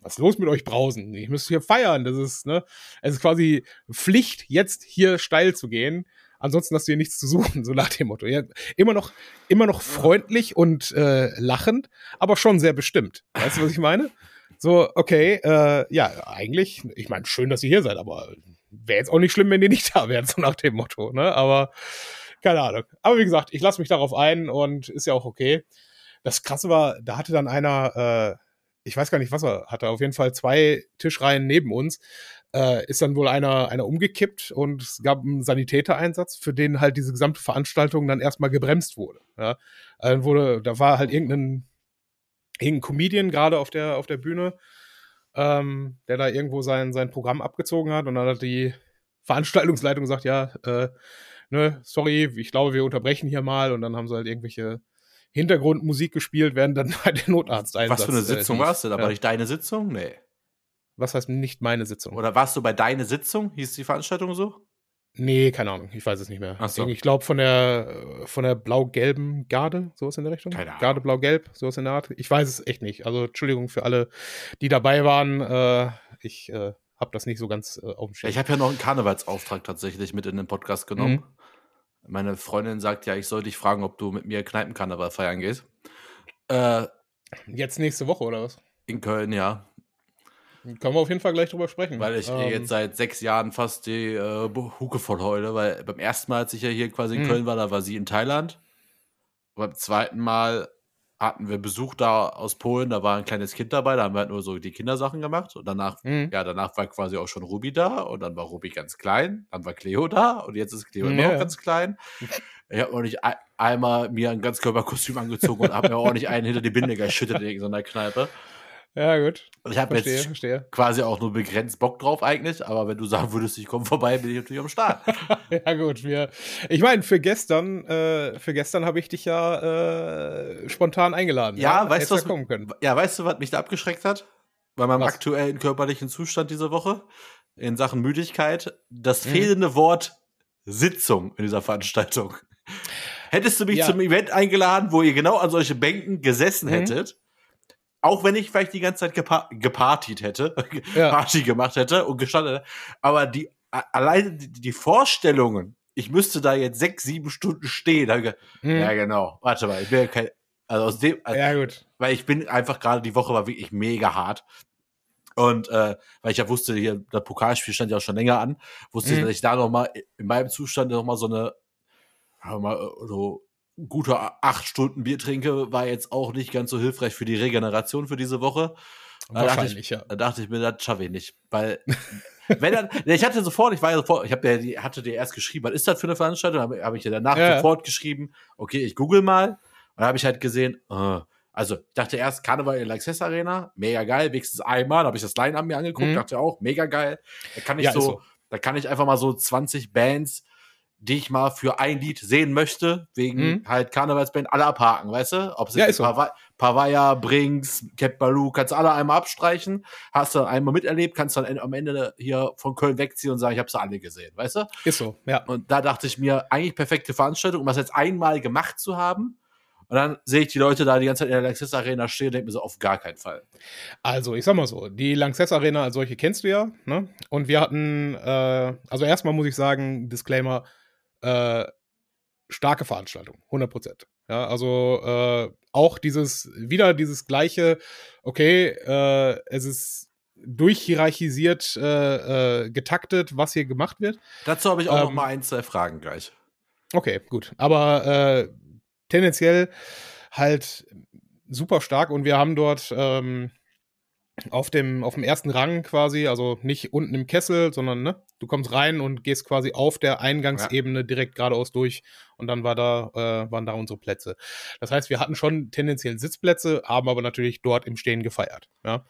was ist los mit euch Brausen? Ich müsste hier feiern. Das ist, ne? Es ist quasi Pflicht, jetzt hier steil zu gehen. Ansonsten hast du hier nichts zu suchen, so nach dem Motto. Ja, immer noch, immer noch freundlich und äh, lachend, aber schon sehr bestimmt. Weißt du, was ich meine? So, okay, äh, ja, eigentlich, ich meine, schön, dass ihr hier seid, aber wäre jetzt auch nicht schlimm, wenn ihr nicht da wärt, so nach dem Motto, ne? Aber keine Ahnung. Aber wie gesagt, ich lasse mich darauf ein und ist ja auch okay. Das Krasse war, da hatte dann einer, äh, ich weiß gar nicht, was er hatte, auf jeden Fall zwei Tischreihen neben uns, äh, ist dann wohl einer, einer umgekippt und es gab einen Sanitätereinsatz, für den halt diese gesamte Veranstaltung dann erstmal gebremst wurde. Ja? Dann wurde, da war halt irgendein, irgendein Comedian gerade auf der, auf der Bühne, ähm, der da irgendwo sein, sein Programm abgezogen hat und dann hat die Veranstaltungsleitung gesagt, ja, äh, ne, sorry, ich glaube, wir unterbrechen hier mal und dann haben sie halt irgendwelche Hintergrundmusik gespielt, während dann halt der Notarzt einsatz. Was für eine äh, Sitzung äh, warst du? Da war nicht deine Sitzung? Nee. Was heißt nicht meine Sitzung? Oder warst du bei deine Sitzung? Hieß die Veranstaltung so? Nee, keine Ahnung, ich weiß es nicht mehr. Ach so. Ich glaube von der von der blau-gelben Garde, sowas in der Richtung. Keine Ahnung. Garde blau-gelb, sowas in der Art. Ich weiß es echt nicht. Also Entschuldigung für alle, die dabei waren. Äh, ich äh, habe das nicht so ganz äh, auf dem Schirm. Ich habe ja noch einen Karnevalsauftrag tatsächlich mit in den Podcast genommen. Mhm. Meine Freundin sagt ja, ich soll dich fragen, ob du mit mir Kneipenkarneval feiern gehst. Äh, jetzt nächste Woche oder was? In Köln, ja. Können wir auf jeden Fall gleich drüber sprechen. Weil ich ähm, jetzt seit sechs Jahren fast die äh, Huke voll heule, weil beim ersten Mal, als ich ja hier quasi in mhm. Köln war, da war sie in Thailand. Und beim zweiten Mal hatten wir Besuch da aus Polen, da war ein kleines Kind dabei, da haben wir halt nur so die Kindersachen gemacht und danach, mhm. ja, danach war quasi auch schon Ruby da und dann war Ruby ganz klein, dann war Cleo da und jetzt ist Cleo immer noch ganz klein. Ich habe noch nicht einmal mir ein Ganzkörperkostüm angezogen und habe mir auch nicht einen hinter die Binde geschüttet in irgendeiner Kneipe. Ja, gut. Ich habe jetzt verstehe. quasi auch nur begrenzt Bock drauf eigentlich, aber wenn du sagen würdest, ich komme vorbei, bin ich natürlich am Start. ja, gut. Wir, ich meine, für gestern, äh, für gestern habe ich dich ja äh, spontan eingeladen. Ja, ja? weißt du, was, kommen können. Ja, weißt du, was mich da abgeschreckt hat? Bei meinem was? aktuellen körperlichen Zustand diese Woche in Sachen Müdigkeit, das mhm. fehlende Wort Sitzung in dieser Veranstaltung. Hättest du mich ja. zum Event eingeladen, wo ihr genau an solche Bänken gesessen mhm. hättet, auch wenn ich vielleicht die ganze Zeit gepa gepartied hätte, ja. Party gemacht hätte und gestanden hätte. Aber die, alleine die, die, Vorstellungen, ich müsste da jetzt sechs, sieben Stunden stehen. Hm. Ja, genau. Warte mal, ich bin ja kein, also aus dem, also, ja, gut. Weil ich bin einfach gerade, die Woche war wirklich mega hart. Und äh, weil ich ja wusste, hier, das Pokalspiel stand ja auch schon länger an, wusste mhm. ich, dass ich da noch mal in meinem Zustand noch mal so eine, mal, so gute acht Stunden Bier trinke, war jetzt auch nicht ganz so hilfreich für die Regeneration für diese Woche. Da dachte ich, ja. Da dachte ich mir, das schaffe ich nicht. Weil, wenn dann, ich hatte sofort, ich war ja sofort, ich habe ja, die, hatte dir erst geschrieben, was ist das für eine Veranstaltung? Habe hab ich ja danach ja. sofort geschrieben, okay, ich google mal. Und habe ich halt gesehen, uh, also ich dachte erst Karneval in der Access Arena, mega geil, wenigstens einmal, da habe ich das Line an mir angeguckt, mhm. dachte auch, mega geil. Da kann ich ja, so, so, da kann ich einfach mal so 20 Bands die ich mal für ein Lied sehen möchte, wegen mhm. halt Karnevalsband, alle abhaken, weißt du? Ob es ja, jetzt so. Pavaya, Brinks, Cap Baloo, kannst du alle einmal abstreichen, hast du einmal miterlebt, kannst dann am Ende hier von Köln wegziehen und sagen, ich habe sie alle gesehen, weißt du? Ist so, ja. Und da dachte ich mir, eigentlich perfekte Veranstaltung, um das jetzt einmal gemacht zu haben. Und Und dann sehe ich die Leute da die ganze Zeit in der Lanxess Arena stehen und denke mir so, auf gar keinen Fall. Also, ich sag mal so, die Lanxess Arena als solche kennst du ja, ne? Und wir hatten, äh, also erstmal muss ich sagen, Disclaimer, äh, starke Veranstaltung, 100 Prozent. Ja, also äh, auch dieses, wieder dieses gleiche, okay, äh, es ist durchhierarchisiert äh, äh, getaktet, was hier gemacht wird. Dazu habe ich auch ähm, noch mal ein, zwei Fragen gleich. Okay, gut. Aber äh, tendenziell halt super stark und wir haben dort ähm, auf dem, auf dem ersten Rang quasi, also nicht unten im Kessel, sondern ne, du kommst rein und gehst quasi auf der Eingangsebene ja. direkt geradeaus durch und dann war da, äh, waren da unsere Plätze. Das heißt, wir hatten schon tendenziell Sitzplätze, haben aber natürlich dort im Stehen gefeiert. Ja.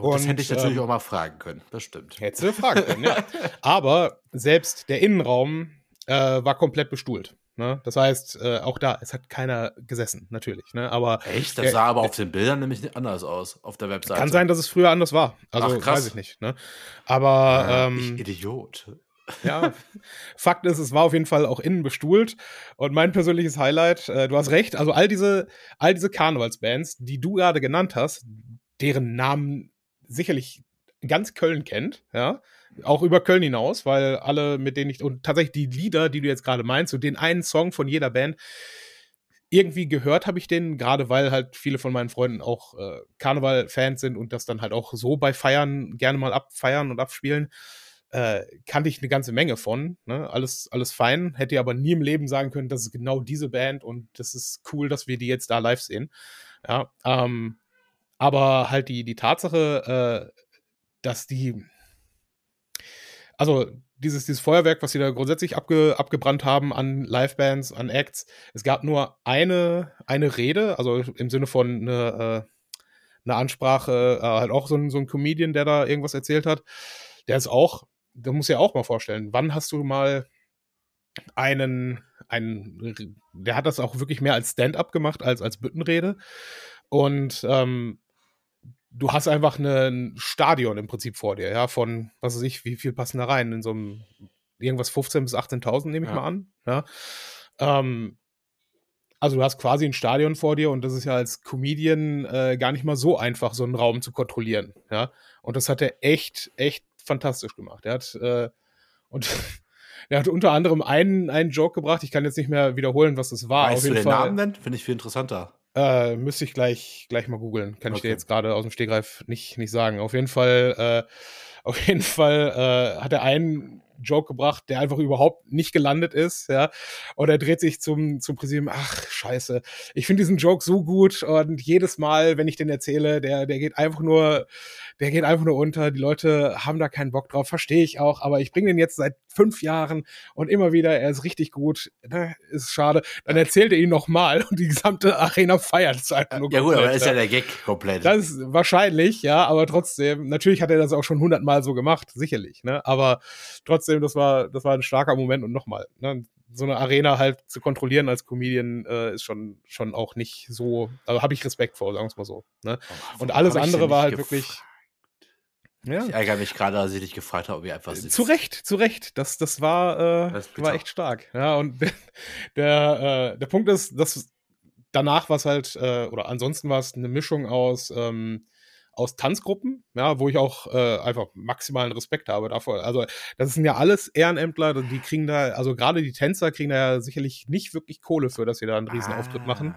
Oh, das hätte ich natürlich ähm, auch mal fragen können, das stimmt. Hättest du fragen können, ja. Aber selbst der Innenraum äh, war komplett bestuhlt. Ne? Das heißt, äh, auch da, es hat keiner gesessen, natürlich. Ne? Aber, Echt? Das sah aber auf den Bildern nämlich anders aus, auf der Webseite. Kann sein, dass es früher anders war. Also Ach, weiß ich nicht. Ne? Aber ja, ähm, ich Idiot. Ja, Fakt ist, es war auf jeden Fall auch innen bestuhlt. Und mein persönliches Highlight, äh, du hast recht, also all diese, all diese Karnevalsbands, die du gerade genannt hast, deren Namen sicherlich ganz Köln kennt, ja, auch über Köln hinaus, weil alle, mit denen ich, und tatsächlich die Lieder, die du jetzt gerade meinst, so den einen Song von jeder Band, irgendwie gehört habe ich den, gerade weil halt viele von meinen Freunden auch äh, Karneval-Fans sind und das dann halt auch so bei Feiern gerne mal abfeiern und abspielen. Äh, kannte ich eine ganze Menge von. Ne? Alles, alles fein. Hätte aber nie im Leben sagen können, das ist genau diese Band und das ist cool, dass wir die jetzt da live sehen. Ja, ähm, aber halt die, die Tatsache, äh, dass die, also dieses, dieses Feuerwerk, was sie da grundsätzlich abge, abgebrannt haben an Livebands, an Acts, es gab nur eine, eine Rede, also im Sinne von eine, äh, eine Ansprache, äh, halt auch so ein, so ein Comedian, der da irgendwas erzählt hat. Der ist auch, der muss ja auch mal vorstellen, wann hast du mal einen, einen, der hat das auch wirklich mehr als Stand-up gemacht, als als Büttenrede. Und ähm, du hast einfach ne, ein Stadion im Prinzip vor dir, ja, von, was weiß ich, wie viel passen da rein? In so einem, irgendwas 15.000 bis 18.000 nehme ich ja. mal an, ja. Ähm, also du hast quasi ein Stadion vor dir und das ist ja als Comedian äh, gar nicht mal so einfach, so einen Raum zu kontrollieren, ja. Und das hat er echt, echt fantastisch gemacht. Er hat, äh, und er hat unter anderem einen, einen Joke gebracht, ich kann jetzt nicht mehr wiederholen, was das war. Weißt Auf jeden du den Fall, Namen denn? Finde ich viel interessanter. Äh, müsste ich gleich, gleich mal googeln. Kann okay. ich dir jetzt gerade aus dem Stegreif nicht, nicht sagen. Auf jeden Fall, äh, auf jeden Fall äh, hat er einen Joke gebracht, der einfach überhaupt nicht gelandet ist, ja. Und er dreht sich zum, zum Präsidium, ach, scheiße. Ich finde diesen Joke so gut und jedes Mal, wenn ich den erzähle, der, der geht einfach nur, der geht einfach nur unter. Die Leute haben da keinen Bock drauf, verstehe ich auch, aber ich bringe den jetzt seit fünf Jahren und immer wieder, er ist richtig gut. Ne, ist schade. Dann erzählt er ihn nochmal und die gesamte Arena feiert es einfach nur. Ja, gut, aber das ist ja der Gag komplett. Das ist wahrscheinlich, ja, aber trotzdem, natürlich hat er das auch schon hundertmal so gemacht, sicherlich, ne, aber trotzdem trotzdem, das war, das war ein starker Moment und nochmal, ne, so eine Arena halt zu kontrollieren als Comedian äh, ist schon, schon auch nicht so, also habe ich Respekt vor, sagen wir es mal so. Ne? Oh, und alles andere war halt wirklich. Ja. Ich ärgere mich gerade, dass ich dich gefragt habe, ob ihr einfach sitzt. Zu Recht, zu Recht. Das, das war, äh, das war echt stark. Ja, und der, äh, der Punkt ist, dass danach war es halt, äh, oder ansonsten war es eine Mischung aus ähm, aus Tanzgruppen, ja, wo ich auch äh, einfach maximalen Respekt habe davor. Also, das sind ja alles Ehrenämtler, die kriegen da, also gerade die Tänzer kriegen da ja sicherlich nicht wirklich Kohle für, dass sie da einen riesen Auftritt ah. machen.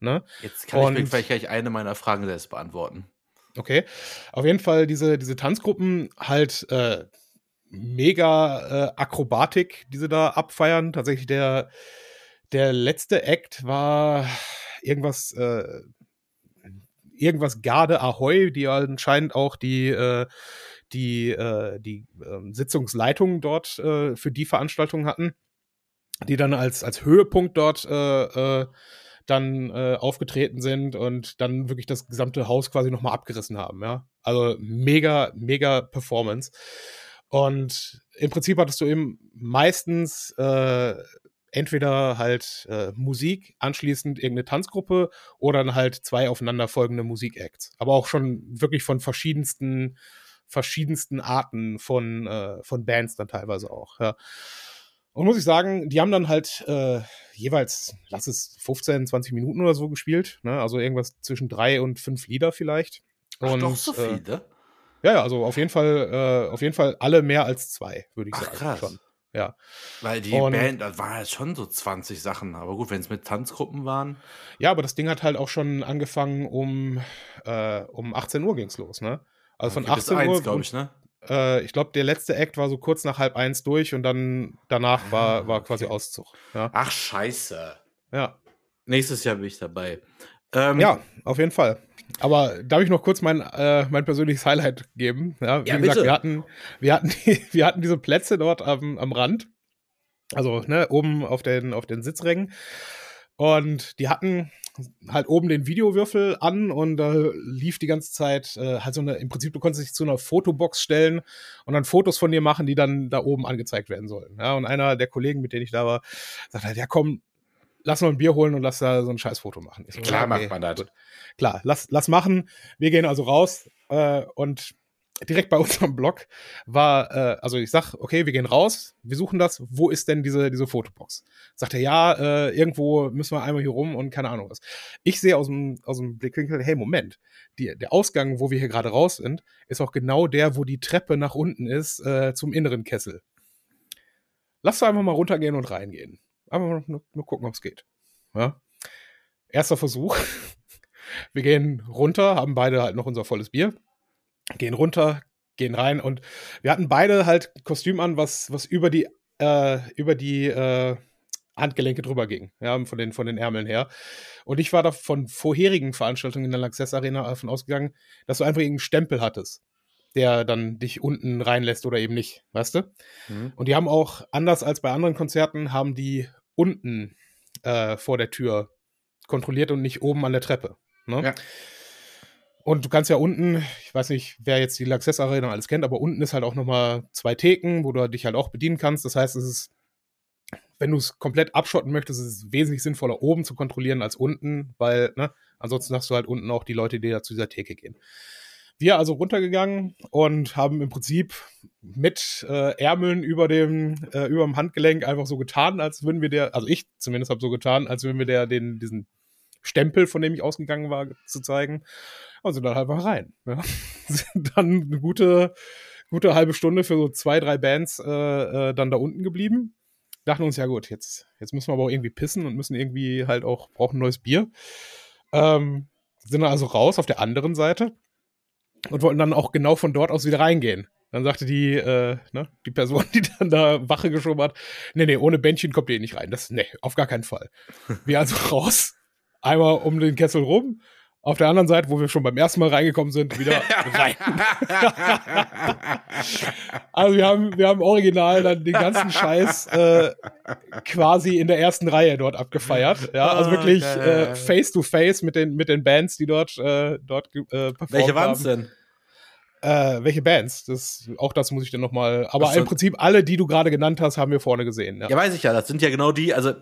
Ne? Jetzt kann Und, ich mir vielleicht gleich eine meiner Fragen selbst beantworten. Okay. Auf jeden Fall diese, diese Tanzgruppen halt äh, mega äh, Akrobatik, die sie da abfeiern. Tatsächlich der, der letzte Act war irgendwas, äh, irgendwas Garde Ahoy, die anscheinend auch die, äh, die, äh, die äh, Sitzungsleitung dort äh, für die Veranstaltung hatten, die dann als, als Höhepunkt dort äh, äh, dann äh, aufgetreten sind und dann wirklich das gesamte Haus quasi nochmal abgerissen haben, ja. Also mega, mega Performance. Und im Prinzip hattest du eben meistens äh, entweder halt äh, Musik, anschließend irgendeine Tanzgruppe oder dann halt zwei aufeinanderfolgende Musikacts. Aber auch schon wirklich von verschiedensten, verschiedensten Arten von, äh, von Bands dann teilweise auch. Ja. Und muss ich sagen, die haben dann halt, äh, jeweils, lass es 15, 20 Minuten oder so gespielt. Ne? Also irgendwas zwischen drei und fünf Lieder vielleicht. Ach, und, doch so äh, viele? ja, ja, also auf jeden Fall, äh, auf jeden Fall alle mehr als zwei, würde ich Ach, sagen. krass. Schon. Ja. Weil die Und- Band, das waren ja schon so 20 Sachen. Aber gut, wenn es mit Tanzgruppen waren. ja, aber das Ding hat halt auch schon angefangen um, äh, um 18 Uhr ging's los, ne? Also von okay, bis 18 Uhr, eins, glaube ich, ne? äh, ich glaube, der letzte Act war so kurz nach halb eins durch und dann danach war, Ah, war quasi. Auszug. Ja, Ach, scheiße. ja. Nächstes Jahr bin ich dabei. Ähm, ja auf jeden Fall. Aber darf ich noch kurz mein, äh, mein persönliches Highlight geben? Ja, wie Ja, gesagt, bitte. wir hatten, wir, hatten die, wir hatten diese Plätze dort am, am Rand. Also, ne, oben auf den, auf den Sitzrängen. Und die hatten halt oben den Videowürfel an und da lief die ganze Zeit äh, halt so eine, im Prinzip, du konntest dich zu einer Fotobox stellen und dann Fotos von dir machen, die dann da oben angezeigt werden sollen. Ja, und einer der Kollegen, mit denen ich da war, sagt halt, ja komm, lass mal ein Bier holen und lass da so ein Scheißfoto machen. Ich so, Klar ja, macht man das. gut. Klar, lass, lass machen. Wir gehen also raus äh, und direkt bei unserem Blog war, äh, also ich sag, okay, wir gehen raus, wir suchen das, wo ist denn diese, diese Fotobox? Sagt er, ja, äh, irgendwo müssen wir einmal hier rum und keine Ahnung was. Ich sehe aus dem, aus dem Blickwinkel, hey, Moment, die, der Ausgang, wo wir hier gerade raus sind, ist auch genau der, wo die Treppe nach unten ist, äh, zum inneren Kessel. Lass doch einfach mal runtergehen und reingehen. Mal nur, nur gucken, ob es geht. Ja? Erster Versuch. Wir gehen runter, haben beide halt noch unser volles Bier, gehen runter, gehen rein und wir hatten beide halt Kostüm an, was, was über die, äh, über die äh, Handgelenke drüber ging, ja, von den, von den Ärmeln her. Und ich war da von vorherigen Veranstaltungen in der Lanxess Arena davon ausgegangen, dass du einfach irgendeinen Stempel hattest, der dann dich unten reinlässt oder eben nicht, weißt du? Mhm. Und die haben auch, anders als bei anderen Konzerten, haben die unten äh, vor der Tür kontrolliert und nicht oben an der Treppe. Ne? Ja. Und du kannst ja unten, ich weiß nicht, wer jetzt die Laxess Arena alles kennt, aber unten ist halt auch nochmal zwei Theken, wo du dich halt auch bedienen kannst. Das heißt, es ist, wenn du es komplett abschotten möchtest, ist es wesentlich sinnvoller, oben zu kontrollieren als unten, weil, ne, ansonsten hast du halt unten auch die Leute, die da zu dieser Theke gehen. Wir also runtergegangen und haben im Prinzip mit äh, Ärmeln über dem, äh, über dem Handgelenk einfach so getan, als würden wir der, also ich zumindest habe so getan, als würden wir der den, diesen Stempel, von dem ich ausgegangen war, zu zeigen. Also dann halt mal rein. Ja. Sind dann eine gute, gute halbe Stunde für so zwei, drei Bands äh, äh, dann da unten geblieben. Dachten uns, ja gut, jetzt, jetzt müssen wir aber auch irgendwie pissen und müssen irgendwie halt auch, brauchen neues Bier. Ähm, sind dann also raus auf der anderen Seite und wollten dann auch genau von dort aus wieder reingehen. Dann sagte die, äh, ne, die Person, die dann da Wache geschoben hat, nee, nee, ohne Bändchen kommt ihr nicht rein. Das, nee, auf gar keinen Fall. Wir also raus, einmal um den Kessel rum, auf der anderen Seite, wo wir schon beim ersten Mal reingekommen sind, wieder rein. Also wir haben, wir haben original dann den ganzen Scheiß äh, quasi in der ersten Reihe dort abgefeiert. Ja, also Ah, wirklich geil. äh, face to face mit den mit den Bands, die dort äh, dort äh, performt Welche waren es haben. denn? Äh, welche Bands? Das, auch das muss ich dann noch mal. Aber so. im Prinzip alle, die du gerade genannt hast, haben wir vorne gesehen. Ja. Ja, weiß ich ja. Das sind ja genau die, also,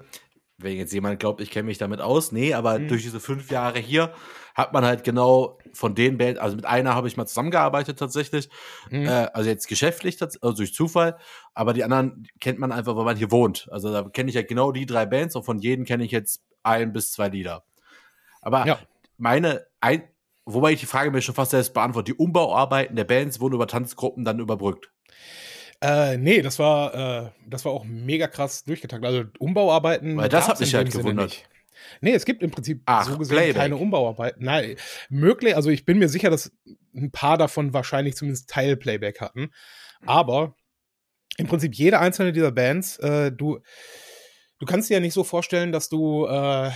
wenn jetzt jemand glaubt, ich kenne mich damit aus, nee, aber Mhm. durch diese fünf Jahre hier hat man halt genau von den Bands, also mit einer habe ich mal zusammengearbeitet tatsächlich, Mhm. äh, also jetzt geschäftlich, also durch Zufall, aber die anderen kennt man einfach, weil man hier wohnt. Also da kenne ich ja genau die drei Bands und von jedem kenne ich jetzt ein bis zwei Lieder. Aber Ja. meine, ein, wobei ich die Frage mir schon fast selbst beantworte, die Umbauarbeiten der Bands wurden über Tanzgruppen dann überbrückt. Äh, nee, das war, äh, das war auch mega krass durchgetaktet. Also Umbauarbeiten. Weil das hat mich halt gewundert. Nee, es gibt im Prinzip Ach, so gesehen Playback. keine Umbauarbeiten. Nein, möglich, also ich bin mir sicher, dass ein paar davon wahrscheinlich zumindest Teil-Playback hatten. Aber im Prinzip jede einzelne dieser Bands, äh, du, du kannst dir ja nicht so vorstellen, dass du äh,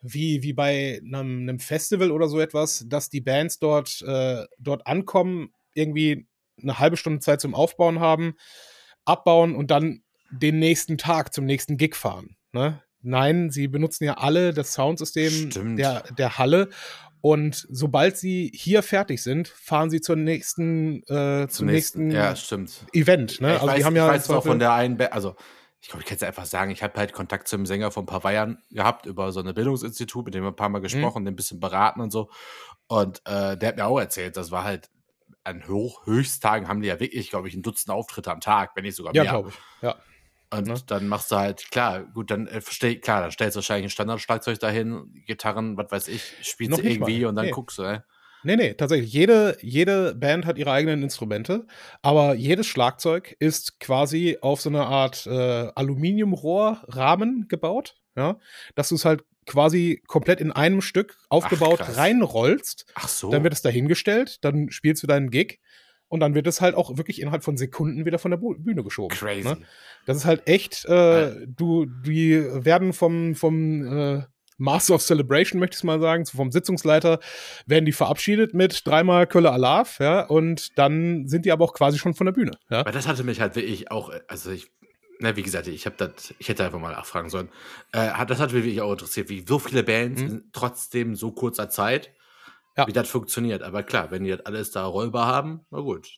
wie, wie bei einem, einem Festival oder so etwas, dass die Bands dort, äh, dort ankommen, irgendwie eine halbe Stunde Zeit zum Aufbauen haben, abbauen und dann den nächsten Tag zum nächstenIg fahren. Ne? Nein, sie benutzen ja alle das Soundsystem Stimmt. der, der Halle. Und sobald sie hier fertig sind, fahren sie zur nächsten, äh, zum nächsten, Ja, stimmt. Event. Ne? Ja, ich also weiß, die haben ja ich weiß auch von der einen, Ba- also ich glaube, ich kann es einfach sagen, ich habe halt Kontakt zum Sänger von Pavayern gehabt über so ein Bildungsinstitut, mit dem wir ein paar Mhm. Mal gesprochen, den ein bisschen beraten und so. Und äh, der hat mir auch erzählt, das war halt an Hoch Höchsttagen haben die ja wirklich, glaube ich, ein Dutzend Auftritte am Tag, wenn nicht sogar ja, mehr. glaube ich. Ja. Und Ne? dann machst du halt, klar, gut, dann äh, versteh, klar, dann stellst du wahrscheinlich ein Standardschlagzeug dahin, Gitarren, was weiß ich, spielst du nicht mal, irgendwie und dann nee. guckst du, ey. Nee, nee, tatsächlich. Jede, jede Band hat ihre eigenen Instrumente, aber jedes Schlagzeug ist quasi auf so eine Art äh, Aluminiumrohrrahmen gebaut, ja, dass du es halt quasi komplett in einem Stück aufgebaut krass. reinrollst. Ach so. Dann wird es dahingestellt, dann spielst du deinen Gig und dann wird es halt auch wirklich innerhalb von Sekunden wieder von der Bühne geschoben. crazy. Ne? Das ist halt echt, äh, du, die werden vom, vom äh, Master of Celebration, möchte ich mal sagen, vom Sitzungsleiter, werden die verabschiedet mit dreimal Kölle Alarv, ja, und dann sind die aber auch quasi schon von der Bühne, ja. Weil das hatte mich halt wirklich auch, äh, also ich, na, wie gesagt, ich habe das, ich hätte einfach mal nachfragen sollen. Äh, das hat mich wirklich auch interessiert, wie so viele Bands Mhm. in trotzdem so kurzer Zeit, Ja. wie das funktioniert. Aber klar, wenn die das alles da rollbar haben, na gut.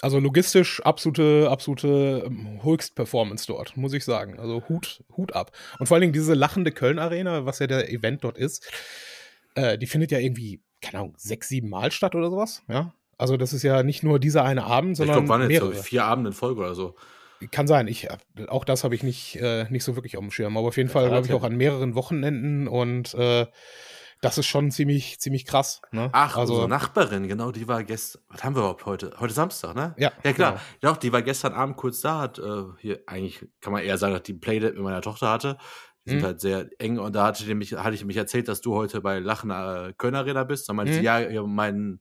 Also logistisch absolute, absolute ähm, Höchstperformance dort, muss ich sagen. Also Hut, Hut ab. Und vor allen Dingen diese lachende Köln-Arena, was ja der Event dort ist, äh, die findet ja irgendwie, keine Ahnung, sechs, sieben Mal statt oder sowas, ja. Also das ist ja nicht nur dieser eine Abend, Ich sondern glaube, waren jetzt mehrere. so vier Abende in Folge oder so. Kann sein. Ich, auch das habe ich nicht, äh, nicht so wirklich auf dem Schirm. Aber auf jeden Fall, glaube ich, auch an mehreren Wochenenden und äh, das ist schon ziemlich, ziemlich krass. Ne? Ach, also, unsere Nachbarin, genau, die war gestern. Was haben wir überhaupt heute? Heute Samstag, ne? Ja, Ja, klar. genau. Doch, die war gestern Abend kurz da, hat äh, hier, eigentlich kann man eher sagen, dass die Playdate mit meiner Tochter hatte. Die sind Mhm. halt sehr eng und da hatte, mich, hatte ich mich erzählt, dass du heute bei Lachen äh, Köln Arena bist. Dann meinte Mhm. sie, ja, ja, mein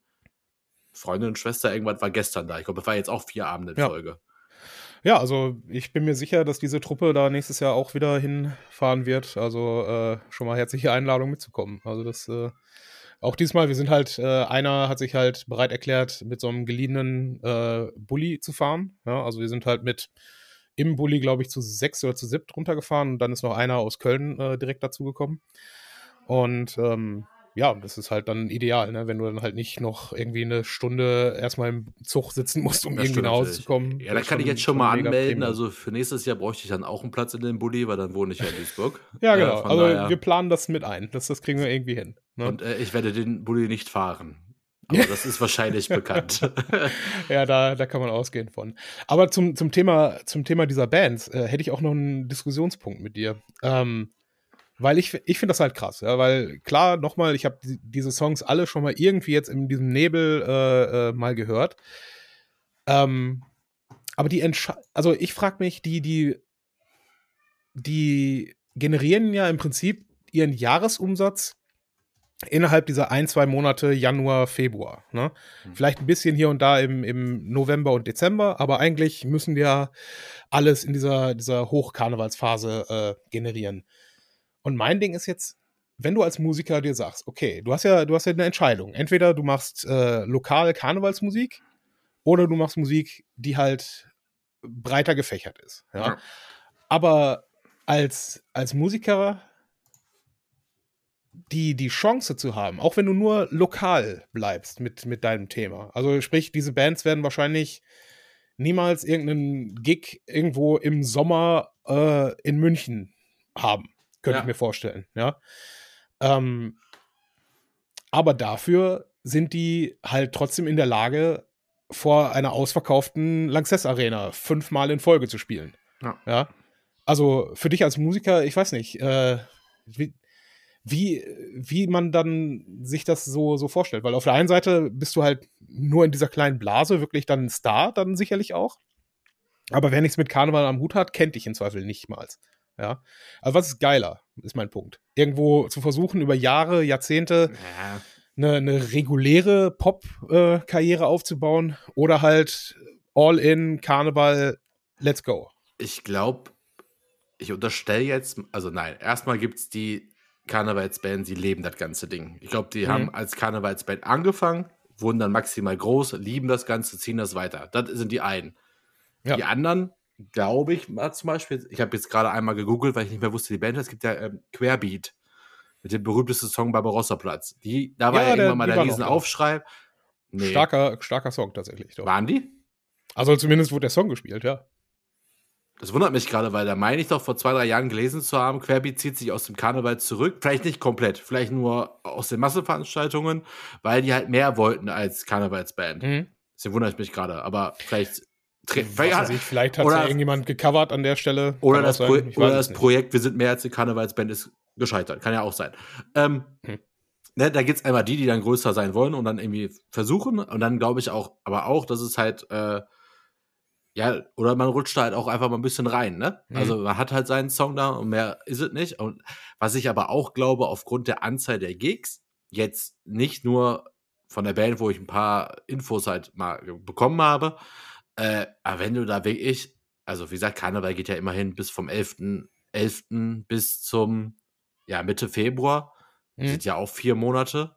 Freundin und Schwester irgendwas war gestern da. Ich glaube, das war jetzt auch vier Abende in Ja. Folge. Ja, also ich bin mir sicher, dass diese Truppe da nächstes Jahr auch wieder hinfahren wird. Also äh, schon mal herzliche Einladung mitzukommen. Also das äh, auch diesmal, wir sind halt, äh, einer hat sich halt bereit erklärt, mit so einem geliehenen äh, Bulli zu fahren. Ja, also wir sind halt mit im Bulli, glaube ich, zu sechs oder zu siebt runtergefahren und dann ist noch einer aus Köln äh, direkt dazugekommen. Und ähm, ja, das ist halt dann ideal, ne? wenn du dann halt nicht noch irgendwie eine Stunde erstmal im Zug sitzen musst, um Das irgendwie nach Hause zu kommen. Ja, da kann ich jetzt schon mal anmelden. Premium. Also für nächstes Jahr bräuchte ich dann auch einen Platz in dem Bulli, weil dann wohne ich ja in Duisburg. Ja, Äh, genau. von also daher- wir planen das mit ein. Das, das kriegen wir irgendwie hin. Ne? Und äh, ich werde den Bulli nicht fahren. Aber das ist wahrscheinlich bekannt. ja, da, da kann man ausgehen von. Aber zum, zum, Thema, zum Thema dieser Bands äh, hätte ich auch noch einen Diskussionspunkt mit dir. Ähm, weil ich, ich finde das halt krass, ja, weil klar, nochmal, ich habe die, diese Songs alle schon mal irgendwie jetzt in diesem Nebel äh, äh, mal gehört. Ähm, aber die Entsche also ich frage mich, die, die, die generieren ja im Prinzip ihren Jahresumsatz innerhalb dieser ein, zwei Monate Januar, Februar. Ne? Hm. Vielleicht ein bisschen hier und da im, im November und Dezember, aber eigentlich müssen ja alles in dieser, dieser Hochkarnevalsphase äh, generieren. Und mein Ding ist jetzt, wenn du als Musiker dir sagst, okay, du hast ja, du hast ja eine Entscheidung. Entweder du machst äh, lokal Karnevalsmusik oder du machst Musik, die halt breiter gefächert ist. Ja? Ja. Aber als, als Musiker die, die Chance zu haben, auch wenn du nur lokal bleibst mit, mit deinem Thema. Also sprich, diese Bands werden wahrscheinlich niemals irgendeinen Gig irgendwo im Sommer äh, in München haben. Könnte Ja. ich mir vorstellen, ja. Ähm, aber dafür sind die halt trotzdem in der Lage, vor einer ausverkauften Lanxess Arena fünfmal in Folge zu spielen. Ja. ja? Also für dich als Musiker, ich weiß nicht, äh, wie, wie, wie man dann sich das so, so vorstellt. Weil auf der einen Seite bist du halt nur in dieser kleinen Blase wirklich dann ein Star, dann sicherlich auch. Aber wer nichts mit Karneval am Hut hat, kennt dich im Zweifel nicht mal. Ja. Also was ist geiler, ist mein Punkt. Irgendwo zu versuchen, über Jahre, Jahrzehnte ja. eine, eine reguläre Pop-Karriere aufzubauen oder halt All-in, Karneval, let's go. Ich glaube, ich unterstelle jetzt, also nein, erstmal gibt es die Karnevalsbands, die leben das ganze Ding. Ich glaube, die Mhm. haben als Karnevalsband angefangen, wurden dann maximal groß, lieben das Ganze, ziehen das weiter. Das sind die einen. Ja. Die anderen, glaube ich, mal zum Beispiel, ich habe jetzt gerade einmal gegoogelt, weil ich nicht mehr wusste, die Band, es gibt ja ähm, Querbeat mit dem berühmtesten Song Barbarossa Platz. Die, da war Ja, ja, der- irgendwann mal der waren auch riesen da. Aufschrei. Nee. Starker, starker Song tatsächlich. Doch. Waren die? Also zumindest wurde der Song gespielt, ja. Das wundert mich gerade, weil da meine ich doch vor zwei, drei Jahren gelesen zu haben, Querbeat zieht sich aus dem Karneval zurück. Vielleicht nicht komplett, vielleicht nur aus den Massenveranstaltungen, weil die halt mehr wollten als Karnevalsband. Mhm. Deswegen wundere ich mich gerade, aber vielleicht Was ich, vielleicht hat ja irgendjemand gecovert an der Stelle. Oder das, Pro oder das Projekt, wir sind mehr als die Karnevalsband, ist gescheitert. Kann ja auch sein. Ähm, hm. ne, da es einmal die, die dann größer sein wollen und dann irgendwie versuchen. Und dann glaube ich auch, aber auch, dass es halt, äh, ja, oder man rutscht da halt auch einfach mal ein bisschen rein, ne? Mhm. Also man hat halt seinen Song da und mehr ist es nicht. Und was ich aber auch glaube, aufgrund der Anzahl der Gigs, jetzt nicht nur von der Band, wo ich ein paar Infos halt mal bekommen habe, äh, aber wenn du da wirklich, also wie gesagt, Karneval geht ja immerhin bis vom 11.11. 11. bis zum ja, Mitte Februar, mhm. sind ja auch vier Monate.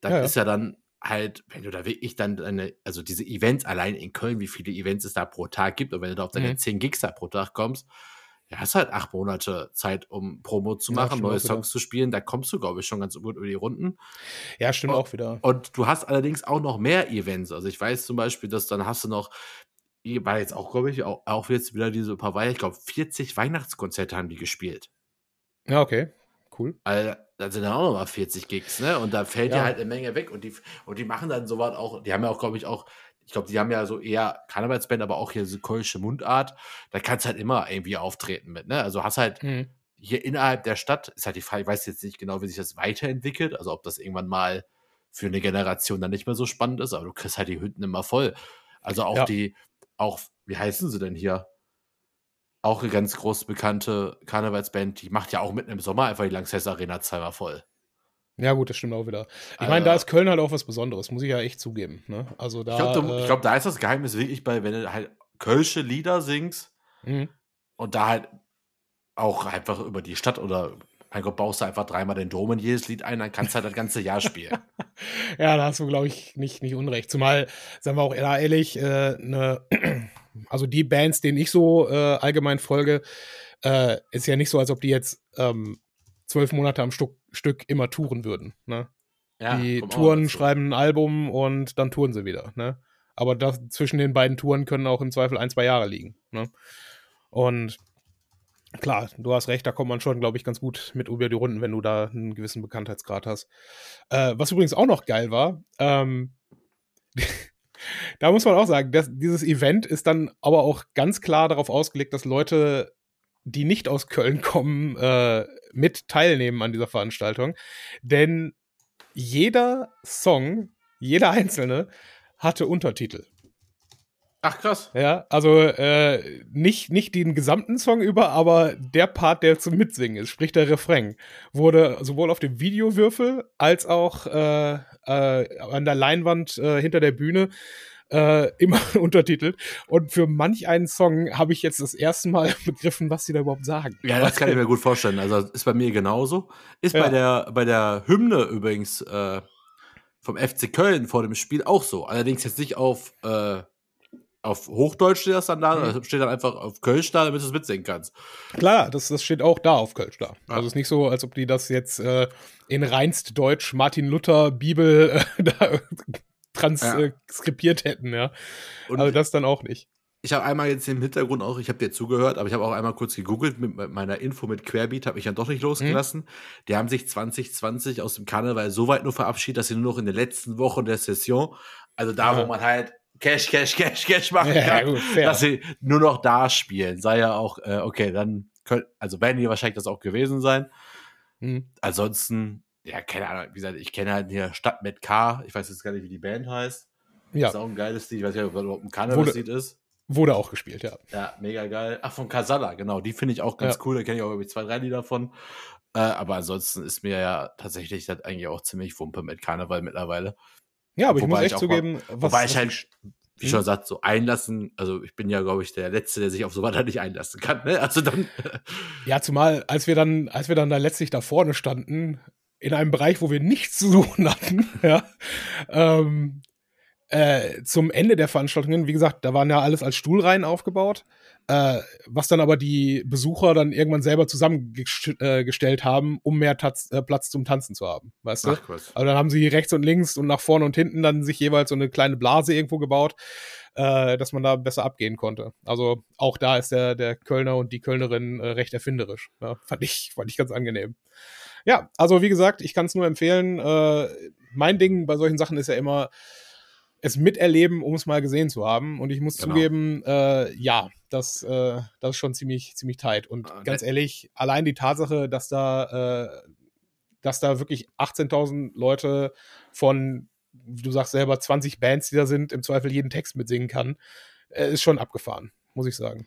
Da ja, ist ja dann halt, wenn du da wirklich dann deine, also diese Events allein in Köln, wie viele Events es da pro Tag gibt, und wenn du da auf deine mhm. 10 Gigs da pro Tag kommst, ja, hast halt acht Monate Zeit, um Promo zu machen, ja, neue Songs zu spielen. Da kommst du, glaube ich, schon ganz gut über die Runden. Ja, stimmt und, auch wieder. Und du hast allerdings auch noch mehr Events. Also ich weiß zum Beispiel, dass dann hast du noch, war jetzt auch, glaube ich, auch, auch jetzt wieder diese paar Weiher, ich glaube, 40 Weihnachtskonzerte haben die gespielt. Ja, okay. Cool. Also, da sind dann auch nochmal 40 Gigs, ne? Und da fällt ja. halt eine Menge weg. Und die, und die machen dann sowas auch, die haben ja auch, glaube ich, auch ich glaube, die haben ja so eher Karnevalsband, aber auch hier so kölsche Mundart. Da kannst du halt immer irgendwie auftreten mit, ne? Also hast halt mhm. hier innerhalb der Stadt, ist halt die Frage, ich weiß jetzt nicht genau, wie sich das weiterentwickelt, also ob das irgendwann mal für eine Generation dann nicht mehr so spannend ist, aber du kriegst halt die Hütten immer voll. Also auch ja. die, auch, wie heißen sie denn hier? Auch eine ganz groß bekannte Karnevalsband, die macht ja auch mitten im Sommer einfach die Lanxess Arena zweimal voll. Ja, gut, das stimmt auch wieder. Ich meine, also, da ist Köln halt auch was Besonderes, muss ich ja echt zugeben. Ne? Also da, ich glaube, äh, glaub, da ist das Geheimnis wirklich bei, wenn du halt kölsche Lieder singst mhm. und da halt auch einfach über die Stadt oder mein Gott, baust du einfach dreimal den Dom in jedes Lied ein, dann kannst du halt das ganze Jahr spielen. ja, da hast du, glaube ich, nicht, nicht unrecht. Zumal, sagen wir auch ehrlich, äh, ne, also die Bands, denen ich so äh, allgemein folge, äh, ist ja nicht so, als ob die jetzt ähm, zwölf Monate am Stück, Stück immer touren würden. Ne? Ja, die Touren schreiben ein Album und dann touren sie wieder. Ne? Aber das, zwischen den beiden Touren können auch im Zweifel ein, zwei Jahre liegen. Ne? Und klar, du hast recht, da kommt man schon, glaube ich, ganz gut mit über die Runden, wenn du da einen gewissen Bekanntheitsgrad hast. Äh, was übrigens auch noch geil war, ähm, da muss man auch sagen, dass dieses Event ist dann aber auch ganz klar darauf ausgelegt, dass Leute die nicht aus Köln kommen, äh, mit teilnehmen an dieser Veranstaltung. Denn jeder Song, jeder einzelne, hatte Untertitel. Ach krass. Ja, also äh, nicht, nicht den gesamten Song über, aber der Part, der zum Mitsingen ist, sprich der Refrain, wurde sowohl auf dem Videowürfel als auch äh, äh, an der Leinwand äh, hinter der Bühne äh, immer untertitelt. Und für manch einen Song habe ich jetzt das erste Mal begriffen, was sie da überhaupt sagen. Ja, das kann ich mir gut vorstellen. Also ist bei mir genauso. Ist ja. bei der bei der Hymne übrigens äh, vom FC Köln vor dem Spiel auch so. Allerdings jetzt nicht auf äh, auf Hochdeutsch steht das dann da, mhm. steht dann einfach auf Kölsch da, damit du es mitsingen kannst. Klar, das, das steht auch da auf Kölsch da. Ja. Also es ist nicht so, als ob die das jetzt äh, in reinst Deutsch, Martin Luther, Bibel äh, da transkribiert ja. hätten, ja. Und also das dann auch nicht. Ich habe einmal jetzt im Hintergrund auch, ich habe dir zugehört, aber ich habe auch einmal kurz gegoogelt mit meiner Info mit Querbeat, habe ich dann doch nicht losgelassen. Mhm. Die haben sich 2020 aus dem Karneval so weit nur verabschiedet, dass sie nur noch in den letzten Wochen der Session, also da, ja. wo man halt Cash, Cash, Cash, Cash machen ja, kann, gut, dass sie nur noch da spielen. Sei ja auch, äh, okay, dann können, also werden die wahrscheinlich das auch gewesen sein. Mhm. Ansonsten ja, keine Ahnung, wie gesagt, ich kenne halt hier Stadt mit K, ich weiß jetzt gar nicht, wie die Band heißt. Ja. Das ist auch ein geiles Lied, ich weiß nicht, ob das überhaupt ein Karnevalslied ist. Wurde auch gespielt, ja. Ja, mega geil. Ach, von Kasala, genau, die finde ich auch ganz ja. cool, da kenne ich auch irgendwie zwei, drei Lieder von. Äh, aber ansonsten ist mir ja tatsächlich das eigentlich auch ziemlich Wumpe mit Karneval mittlerweile. Ja, aber wobei ich muss echt zugeben, mal, was, wobei ich halt, wie schon gesagt, so einlassen, also ich bin ja, glaube ich, der Letzte, der sich auf sowas halt nicht einlassen kann, ne? Also dann. ja, zumal, als wir dann, als wir dann da letztlich da vorne standen, in einem Bereich, wo wir nichts zu suchen hatten, ja, ähm, äh, zum Ende der Veranstaltungen, wie gesagt, da waren ja alles als Stuhlreihen aufgebaut, äh, was dann aber die Besucher dann irgendwann selber zusammengestellt äh, haben, um mehr Taz äh, Platz zum Tanzen zu haben, weißt du? Ach, also dann haben sie rechts und links und nach vorne und hinten dann sich jeweils so eine kleine Blase irgendwo gebaut, äh, dass man da besser abgehen konnte. Also auch da ist der, der Kölner und die Kölnerin äh, recht erfinderisch. Ja, fand ich, fand ich ganz angenehm. Ja, also wie gesagt, ich kann es nur empfehlen. Äh, mein Ding bei solchen Sachen ist ja immer, es miterleben, um es mal gesehen zu haben. Und ich muss genau. zugeben, äh, ja, das, äh, das ist schon ziemlich, ziemlich tight. Und ah, ganz ehrlich, allein die Tatsache, dass da, äh, dass da wirklich 18.000 Leute von, du sagst selber, 20 Bands, die da sind, im Zweifel jeden Text mitsingen kann, äh, ist schon abgefahren, muss ich sagen.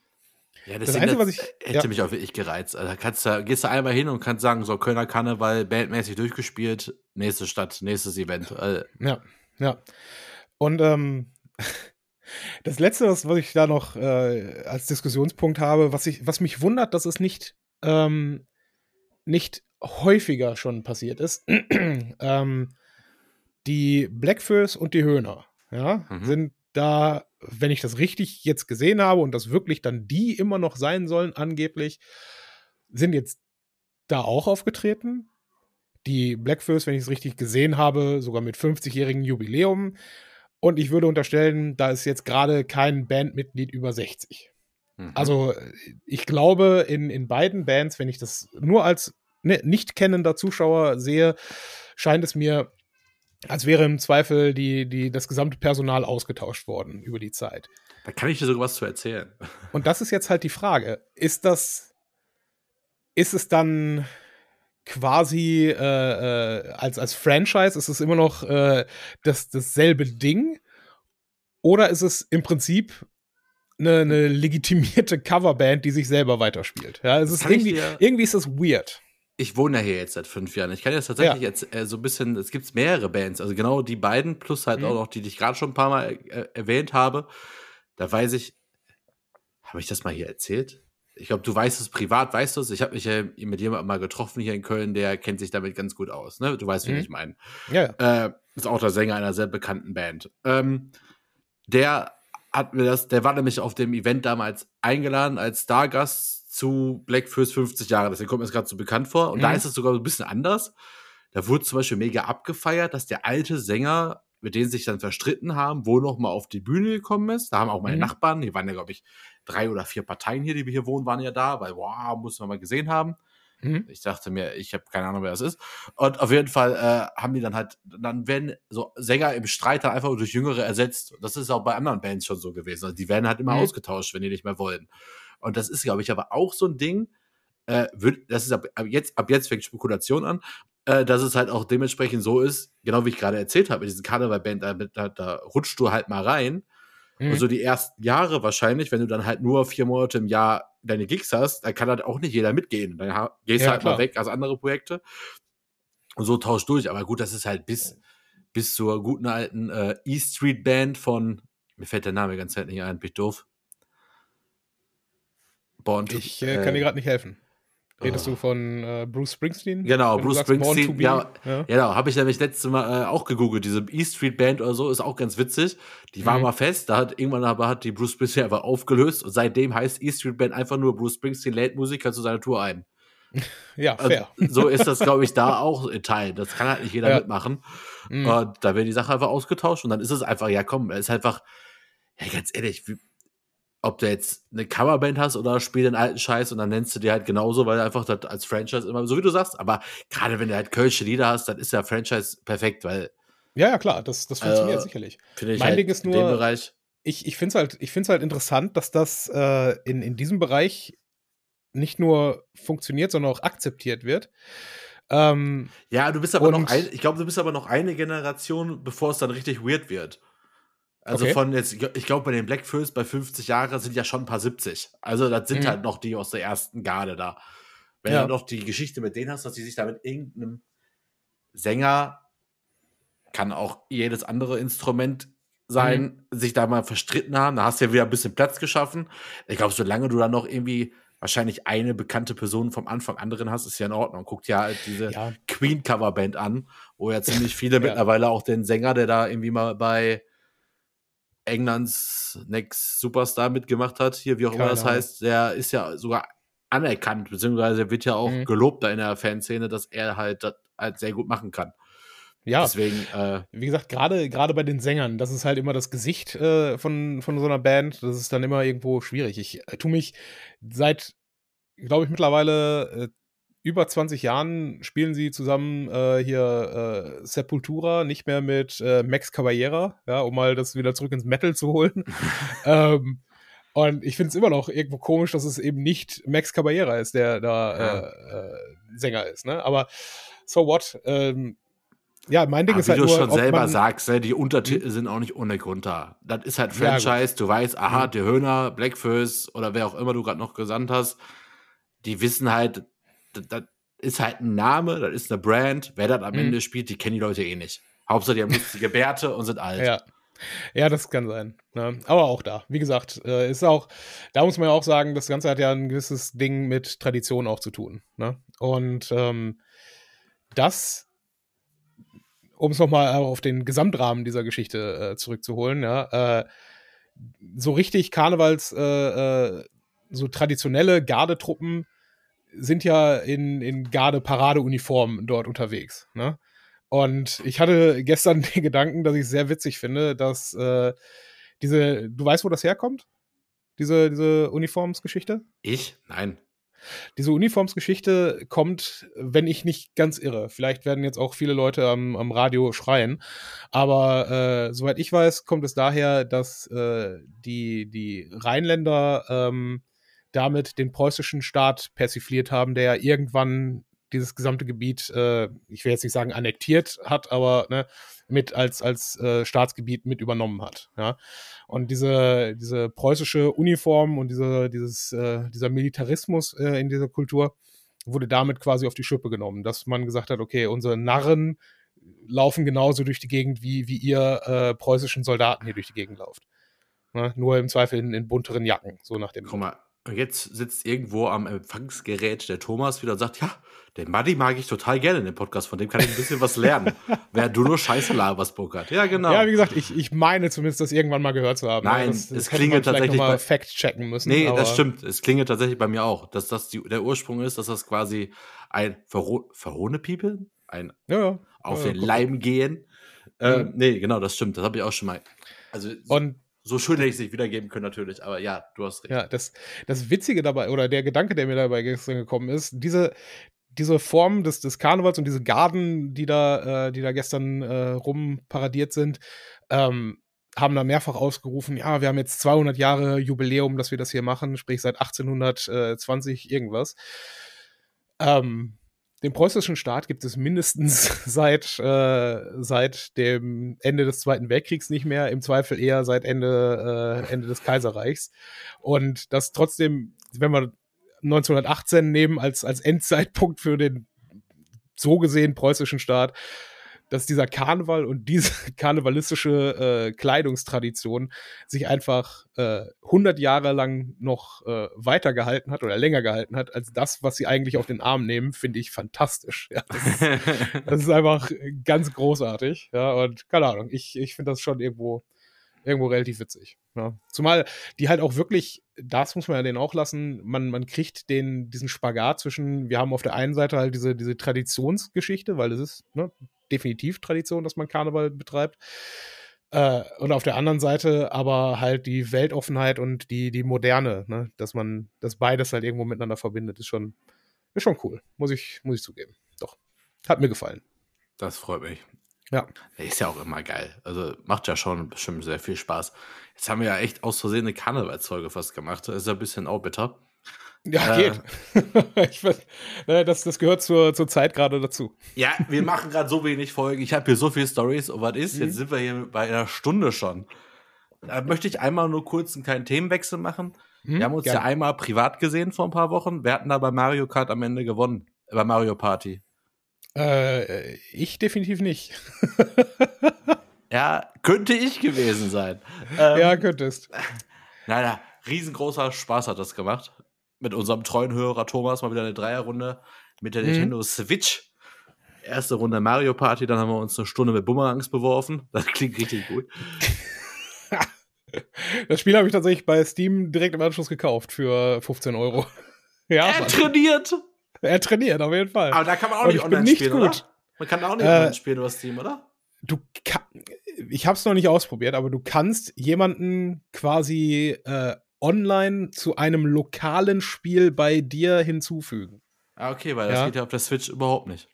Ja, das, das Einzige, was ich. Hätte ja. mich auch wirklich gereizt. Also kannst du, gehst du einmal hin und kannst sagen, so Kölner Karneval, bandmäßig durchgespielt, nächste Stadt, nächstes Event. Also ja, ja. Und ähm, das Letzte, was, was ich da noch äh, als Diskussionspunkt habe, was, ich, was mich wundert, dass es nicht, ähm, nicht häufiger schon passiert ist, ähm, die Blackfurs und die Höhner ja, mhm. sind da wenn ich das richtig jetzt gesehen habe und das wirklich dann die immer noch sein sollen, angeblich, sind jetzt da auch aufgetreten. Die Blackfurs, wenn ich es richtig gesehen habe, sogar mit 50-jährigen Jubiläum. Und ich würde unterstellen, da ist jetzt gerade kein Bandmitglied über 60. Mhm. Also ich glaube, in, in beiden Bands, wenn ich das nur als ne, nicht kennender Zuschauer sehe, scheint es mir als wäre im Zweifel die, die, das gesamte Personal ausgetauscht worden über die Zeit. Da kann ich dir sogar was zu erzählen. Und das ist jetzt halt die Frage. Ist das, ist es dann quasi äh, äh, als, als Franchise, ist es immer noch äh, das, dasselbe Ding? Oder ist es im Prinzip eine, eine legitimierte Coverband, die sich selber weiterspielt? Ja, es ist irgendwie, irgendwie ist das weird ich wohne ja hier jetzt seit fünf Jahren. Ich kann jetzt tatsächlich ja. jetzt äh, so ein bisschen, es gibt mehrere Bands, also genau die beiden, plus halt mhm. auch noch die, die ich gerade schon ein paar Mal äh, erwähnt habe. Da weiß ich, habe ich das mal hier erzählt? Ich glaube, du weißt es privat, weißt du es. Ich habe mich ja mit jemandem mal getroffen hier in Köln, der kennt sich damit ganz gut aus. Ne? Du weißt, mhm. wie ich meine. Ja. Äh, ist auch der Sänger einer sehr bekannten Band. Ähm, der hat mir das, der war nämlich auf dem Event damals eingeladen als Stargast zu Black First 50 Jahre. Deswegen kommt mir das gerade so bekannt vor. Und mhm. da ist es sogar so ein bisschen anders. Da wurde zum Beispiel mega abgefeiert, dass der alte Sänger, mit dem sich dann verstritten haben, wohl noch mal auf die Bühne gekommen ist. Da haben auch meine mhm. Nachbarn, hier waren ja, glaube ich, drei oder vier Parteien hier, die wir hier wohnen, waren ja da, weil, wow, muss man mal gesehen haben. Mhm. Ich dachte mir, ich habe keine Ahnung, wer das ist. Und auf jeden Fall äh, haben die dann halt, dann werden so Sänger im Streit dann einfach durch Jüngere ersetzt. Das ist auch bei anderen Bands schon so gewesen. Also die werden halt immer mhm. ausgetauscht, wenn die nicht mehr wollen. Und das ist, glaube ich, aber auch so ein Ding, äh, wird, das ist ab, ab, jetzt, ab jetzt fängt Spekulation an, äh, dass es halt auch dementsprechend so ist, genau wie ich gerade erzählt habe, mit diesen Karnevalband, da, da, da rutscht du halt mal rein. Mhm. Und so die ersten Jahre wahrscheinlich, wenn du dann halt nur vier Monate im Jahr deine Gigs hast, dann kann halt auch nicht jeder mitgehen. Dann gehst du ja, halt klar. mal weg als andere Projekte. Und so tauscht durch. Aber gut, das ist halt bis, bis zur guten alten äh, E Street Band von, mir fällt der Name ganz Zeit nicht ein, bin ich doof. Born to Ich äh, kann dir gerade nicht helfen. Redest oh. du von äh, Bruce Springsteen? Genau, Bruce Springsteen. Ja, ja. genau. Habe ich nämlich letztes Mal äh, auch gegoogelt. Diese E Street Band oder so ist auch ganz witzig. Die war mhm. mal fest. Da hat irgendwann aber hat die Bruce Springsteen einfach aufgelöst und seitdem heißt E Street Band einfach nur Bruce Springsteen lädt Musiker zu seiner Tour ein. Ja, also, fair. Also, so ist das, glaube ich, da auch in Teil. Das kann halt nicht jeder ja. mitmachen. Mhm. Und da wird die Sache einfach ausgetauscht und dann ist es einfach, ja komm, es ist einfach, ja, ganz ehrlich, wie, ob du jetzt eine Coverband hast oder spiel den alten Scheiß und dann nennst du die halt genauso, weil einfach das als Franchise immer, so wie du sagst, aber gerade wenn du halt kölsche Lieder hast, dann ist der Franchise perfekt, weil. Ja, ja, klar, das, das funktioniert äh, sicherlich. Ich mein halt Ding ist nur, Bereich, ich, ich finde es halt, ich find's halt interessant, dass das äh, in, in diesem Bereich nicht nur funktioniert, sondern auch akzeptiert wird. Ähm, ja, du bist aber noch ein, ich glaube, du bist aber noch eine Generation, bevor es dann richtig weird wird. Also okay. von jetzt, ich glaube, bei den Black First bei 50 Jahren sind ja schon ein paar 70. Also das sind mhm. halt noch die aus der ersten Garde da. Wenn ja. du noch die Geschichte mit denen hast, dass sie sich da mit irgendeinem Sänger, kann auch jedes andere Instrument sein, mhm. sich da mal verstritten haben, da hast du ja wieder ein bisschen Platz geschaffen. Ich glaube, solange du dann noch irgendwie wahrscheinlich eine bekannte Person vom Anfang an drin hast, ist ja in Ordnung. Guckt ja halt diese ja. Queen-Coverband an, wo ja ziemlich viele ja. mittlerweile auch den Sänger, der da irgendwie mal bei Englands Next Superstar mitgemacht hat, hier, wie auch Keine immer das heißt, der ist ja sogar anerkannt, beziehungsweise wird ja auch mhm. gelobt da in der Fanszene, dass er halt das halt sehr gut machen kann. Ja, deswegen. Äh, wie gesagt, gerade gerade bei den Sängern, das ist halt immer das Gesicht äh, von, von so einer Band. Das ist dann immer irgendwo schwierig. Ich äh, tue mich seit, glaube ich, mittlerweile äh, über 20 Jahren spielen sie zusammen äh, hier äh, Sepultura, nicht mehr mit äh, Max Caballera, ja, um mal das wieder zurück ins Metal zu holen. ähm, und ich finde es immer noch irgendwo komisch, dass es eben nicht Max Caballera ist, der da ja. Äh, äh, Sänger ist. Ne? Aber so what? Ähm, ja, mein Ding Aber ist halt Wie du nur, schon selber sagst, ne, die Untertitel hm? sind auch nicht ohne Grund da. Das ist halt Franchise, ja, du weißt, aha, hm. der Höhner, Blackfist oder wer auch immer du gerade noch gesandt hast, die wissen halt, das ist halt ein Name, das ist eine Brand. Wer das am hm. Ende spielt, die kennen die Leute eh nicht. Hauptsache, die haben lustige Bärte und sind alt. Ja. Ja, das kann sein. Ne? Aber auch da, wie gesagt, äh, ist auch, da muss man ja auch sagen, das Ganze hat ja ein gewisses Ding mit Tradition auch zu tun. Ne? Und ähm, das um es nochmal auf den Gesamtrahmen dieser Geschichte äh, zurückzuholen, ja, äh, so richtig Karnevals, äh, äh so traditionelle Gardetruppen sind ja in, in Garde-Paradeuniformen dort unterwegs. Ne? Und ich hatte gestern den Gedanken, dass ich es sehr witzig finde, dass äh, diese, du weißt, wo das herkommt? Diese, diese Uniformsgeschichte? Ich? Nein. Diese Uniformsgeschichte kommt, wenn ich nicht ganz irre. Vielleicht werden jetzt auch viele Leute am, am Radio schreien. Aber äh, soweit ich weiß, kommt es daher, dass äh, die, die Rheinländer ähm, damit den preußischen Staat persifliert haben, der ja irgendwann dieses gesamte Gebiet, äh, ich will jetzt nicht sagen annektiert hat, aber ne, mit als, als äh, Staatsgebiet mit übernommen hat. Ja? Und diese, diese preußische Uniform und diese, dieses, äh, dieser Militarismus äh, in dieser Kultur wurde damit quasi auf die Schippe genommen, dass man gesagt hat, okay, unsere Narren laufen genauso durch die Gegend, wie, wie ihr äh, preußischen Soldaten hier durch die Gegend lauft. Ne? Nur im Zweifel in, in bunteren Jacken, so nach dem. Guck mal, jetzt sitzt irgendwo am Empfangsgerät der Thomas wieder und sagt, ja, den Buddy mag ich total gerne in dem Podcast, von dem kann ich ein bisschen was lernen. Wer du nur Scheiße laberst, Burkhard. Ja, genau. Ja, wie gesagt, ich, ich meine zumindest, das irgendwann mal gehört zu haben. Nein, das, das es klingelt tatsächlich. Mal Fact checken müssen. Nee, das stimmt. Es klingelt tatsächlich bei mir auch, dass das die, der Ursprung ist, dass das quasi ein Verho verhohne People, ein ja, ja. auf ja, den Leim gehen. Äh, mhm. Nee, genau, das stimmt. Das habe ich auch schon mal. Also, und so schön hätte ich es nicht wiedergeben können, natürlich, aber ja, du hast recht. Ja, das, das Witzige dabei, oder der Gedanke, der mir dabei gestern gekommen ist, diese, diese Form des, des Karnevals und diese Garden, die da, äh, die da gestern äh, rumparadiert sind, ähm, haben da mehrfach ausgerufen, ja, wir haben jetzt 200 Jahre Jubiläum, dass wir das hier machen, sprich seit 1820 irgendwas. Ähm, den preußischen Staat gibt es mindestens seit, äh, seit dem Ende des Zweiten Weltkriegs nicht mehr, im Zweifel eher seit Ende, äh, Ende des Kaiserreichs. Und das trotzdem, wenn wir 1918 nehmen als, als Endzeitpunkt für den so gesehen preußischen Staat, dass dieser Karneval und diese karnevalistische äh, Kleidungstradition sich einfach äh, 100 Jahre lang noch äh, weiter gehalten hat oder länger gehalten hat als das, was sie eigentlich auf den Arm nehmen, finde ich fantastisch. Ja, das, ist, das ist einfach ganz großartig. Ja, und keine Ahnung, ich, ich finde das schon irgendwo, irgendwo relativ witzig. Ja. Zumal die halt auch wirklich, das muss man ja denen auch lassen, man, man kriegt den, diesen Spagat zwischen, wir haben auf der einen Seite halt diese, diese Traditionsgeschichte, weil es ist ne, definitiv Tradition, dass man Karneval betreibt. Äh, und auf der anderen Seite aber halt die Weltoffenheit und die, die Moderne, ne? dass man das beides halt irgendwo miteinander verbindet, ist schon, ist schon cool, muss ich, muss ich zugeben. Doch. Hat mir gefallen. Das freut mich. Ja. Ist ja auch immer geil. Also macht ja schon bestimmt sehr viel Spaß. Jetzt haben wir ja echt aus Versehen eine Karnevalsfolge fast gemacht. Das ist ja ein bisschen auch bitter. Ja, äh, geht. ich weiß, ne, das, das gehört zur, zur Zeit gerade dazu. Ja, wir machen gerade so wenig Folgen. Ich habe hier so viele Stories. Und was ist? Mhm. Jetzt sind wir hier bei einer Stunde schon. Da möchte ich einmal nur kurz einen kleinen Themenwechsel machen. Mhm, wir haben uns gerne. ja einmal privat gesehen vor ein paar Wochen. Wer hatten da bei Mario Kart am Ende gewonnen? Bei Mario Party. Äh, ich definitiv nicht. ja, könnte ich gewesen sein. Ähm, ja, könntest. Naja, riesengroßer Spaß hat das gemacht mit unserem treuen Hörer Thomas mal wieder eine Dreierrunde mit der mhm. Nintendo Switch. Erste Runde Mario Party, dann haben wir uns eine Stunde mit Bumerangs beworfen. Das klingt richtig gut. Das Spiel habe ich tatsächlich bei Steam direkt im Anschluss gekauft für 15 Euro. Ja, er trainiert. Er trainiert, auf jeden Fall. Aber da kann man auch Und nicht online nicht spielen, gut. oder? Man kann auch nicht äh, online spielen über Steam, oder? Du kann, ich habe es noch nicht ausprobiert, aber du kannst jemanden quasi äh, online zu einem lokalen Spiel bei dir hinzufügen. Ah, okay, weil das Ja. geht ja auf der Switch überhaupt nicht.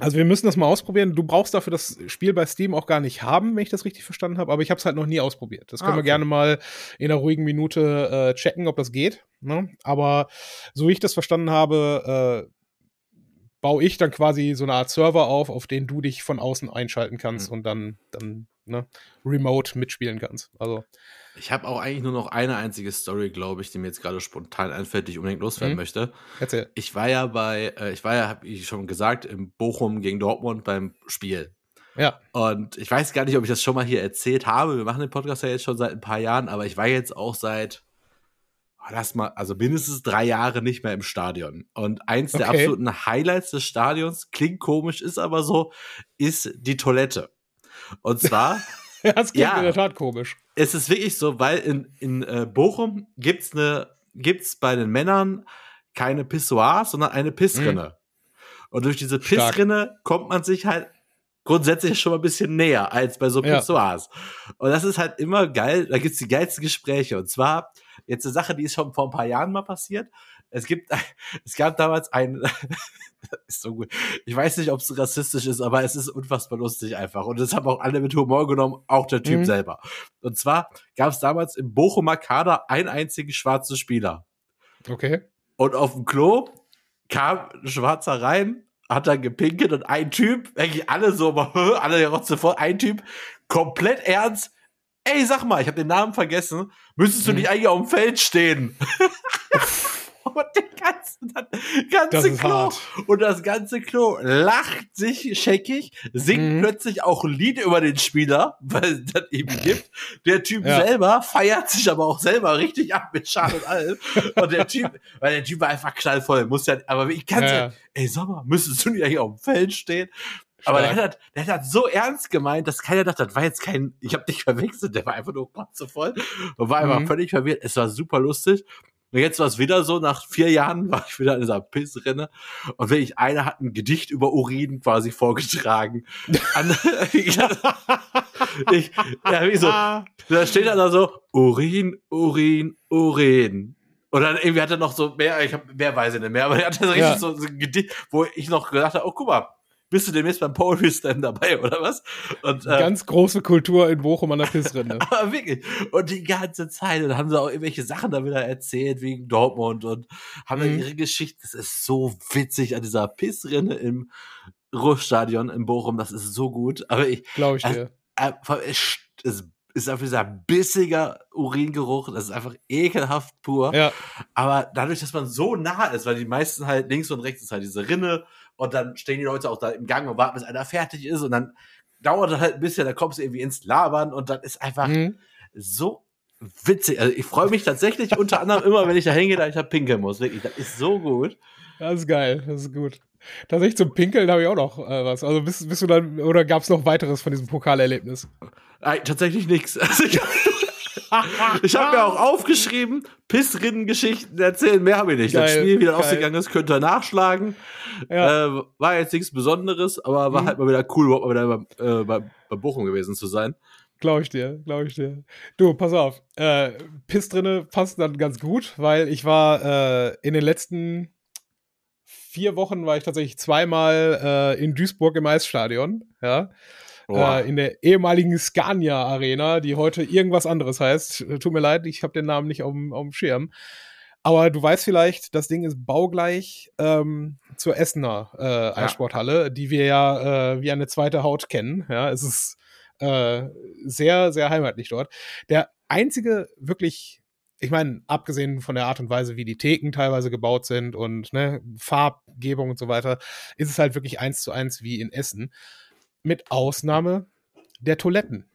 Also wir müssen das mal ausprobieren. Du brauchst dafür das Spiel bei Steam auch gar nicht haben, wenn ich das richtig verstanden habe, aber ich habe es halt noch nie ausprobiert. Das können Ah, wir okay. gerne mal in einer ruhigen Minute äh, checken, ob das geht. Ne? Aber so wie ich das verstanden habe, äh, baue ich dann quasi so eine Art Server auf, auf den du dich von außen einschalten kannst Mhm. und dann, dann ne, remote mitspielen kannst. Also, Ich habe auch eigentlich nur noch eine einzige Story, glaube ich, die mir jetzt gerade spontan einfällt, die ich unbedingt loswerden Mhm. möchte. erzähl. Ich war ja bei, äh, ich war ja, habe ich schon gesagt, im Bochum gegen Dortmund beim Spiel. Ja, Und ich weiß gar nicht, ob ich das schon mal hier erzählt habe. Wir machen den Podcast ja jetzt schon seit ein paar Jahren, aber ich war jetzt auch seit, oh, lass mal, also mindestens drei Jahre nicht mehr im Stadion. Und eins der Okay. absoluten Highlights des Stadions, klingt komisch, ist aber so, ist die Toilette. Und zwar, das klingt Ja. in der Tat komisch. es ist wirklich so, weil in, in äh, Bochum gibt's eine, gibt's bei den Männern keine Pissoirs, sondern eine Pissrinne. Und durch diese Mhm. Stark. Pissrinne kommt man sich halt grundsätzlich schon mal ein bisschen näher als bei so Ja. Pissoirs. Und das ist halt immer geil, da gibt's die geilsten Gespräche. Und zwar, jetzt eine Sache, die ist schon vor ein paar Jahren mal passiert. Es gibt, es gab damals ein, ist so gut. Ich weiß nicht, ob es rassistisch ist, aber es ist unfassbar lustig einfach. Und das haben auch alle mit Humor genommen, auch der Typ Mhm. selber. Und zwar gab es damals im Bochumer Kader einen einzigen schwarzen Spieler. Okay. Und auf dem Klo kam ein Schwarzer rein, hat dann gepinkelt und ein Typ, eigentlich alle so, alle rotze voll, ein Typ, komplett ernst. Ey, sag mal, ich habe den Namen vergessen. Müsstest du Mhm. nicht eigentlich auf dem Feld stehen? und den ganzen, das Das ganze ist Klo hart. und das ganze Klo lacht sich scheckig, singt Mhm. plötzlich auch ein Lied über den Spieler, weil es das eben gibt. Der Typ Ja. selber feiert sich aber auch selber richtig ab mit Schal und allem. Und der Typ, weil der Typ war einfach knallvoll, muss ja, aber ich kann Ja. ja. ey, sag mal, müsstest du nicht eigentlich auf dem Feld stehen? Aber der hat, der hat das so ernst gemeint, dass keiner dachte, das war jetzt kein, ich habe dich verwechselt, der war einfach nur voll und war einfach Mhm. völlig verwirrt. Es war super lustig. Und jetzt war es wieder so, nach vier Jahren war ich wieder in dieser Pissrinne und wirklich einer hat ein Gedicht über Urin quasi vorgetragen. An, ich, ich, ja, wie so, da steht dann da so, Urin, Urin, Urin. Und dann irgendwie hat er noch so mehr, ich habe mehr weiß ich nicht mehr, aber er hatte so richtig Ja. so, so ein Gedicht, wo ich noch gedacht habe, oh guck mal, bist du demnächst beim Poetry Slam dabei oder was? Und äh, Ganz große Kultur in Bochum an der Pissrinne. aber wirklich. Und die ganze Zeit. Und dann haben sie auch irgendwelche Sachen da wieder erzählt, wegen Dortmund und haben dann Mhm. ihre Geschichte. Das ist so witzig an dieser Pissrinne im Ruhrstadion in Bochum. Das ist so gut. Aber ich, Glaube ich Also, dir. äh, es es ist einfach dieser bissiger Uringeruch. Das ist einfach ekelhaft pur. Ja, Aber dadurch, dass man so nah ist, weil die meisten halt links und rechts ist halt diese Rinne und dann stehen die Leute auch da im Gang und warten, bis einer fertig ist und dann dauert das halt ein bisschen, dann kommst du irgendwie ins Labern und dann ist einfach mhm. so witzig. Also ich freue mich tatsächlich unter anderem immer, wenn ich da hingehe, da ich da pinkeln muss. Wirklich, das ist so gut. das ist geil, das ist gut. Tatsächlich zum Pinkeln habe ich auch noch äh, was. Also bist, bist du dann, oder gab es noch weiteres von diesem Pokalerlebnis? Äh, tatsächlich nichts. Also ich ich habe mir auch aufgeschrieben, Pissrinnen-Geschichten erzählen, mehr habe ich nicht. das Geil, Spiel, wie das geil. ausgegangen ist, könnt ihr nachschlagen. Ja. Äh, war jetzt nichts Besonderes, aber war Mhm. halt mal wieder cool, überhaupt mal wieder beim, äh, bei, bei Bochum gewesen zu sein. Glaube ich dir, glaube ich dir. Du, pass auf. Äh, Piss drinne passt dann ganz gut, weil ich war äh, in den letzten vier Wochen war ich tatsächlich zweimal äh, in Duisburg im Eisstadion, ja. Äh, in der ehemaligen Scania Arena, die heute irgendwas anderes heißt. Äh, Tut mir leid, ich habe den Namen nicht auf dem Schirm. Aber du weißt vielleicht, das Ding ist baugleich ähm, zur Essener äh, Eissporthalle, die wir ja äh, wie eine zweite Haut kennen. Ja, es ist äh, sehr, sehr heimatlich dort. Der einzige wirklich, ich meine, abgesehen von der Art und Weise, wie die Theken teilweise gebaut sind und ne, Farbgebung und so weiter, ist es halt wirklich eins zu eins wie in Essen. Mit Ausnahme der Toiletten.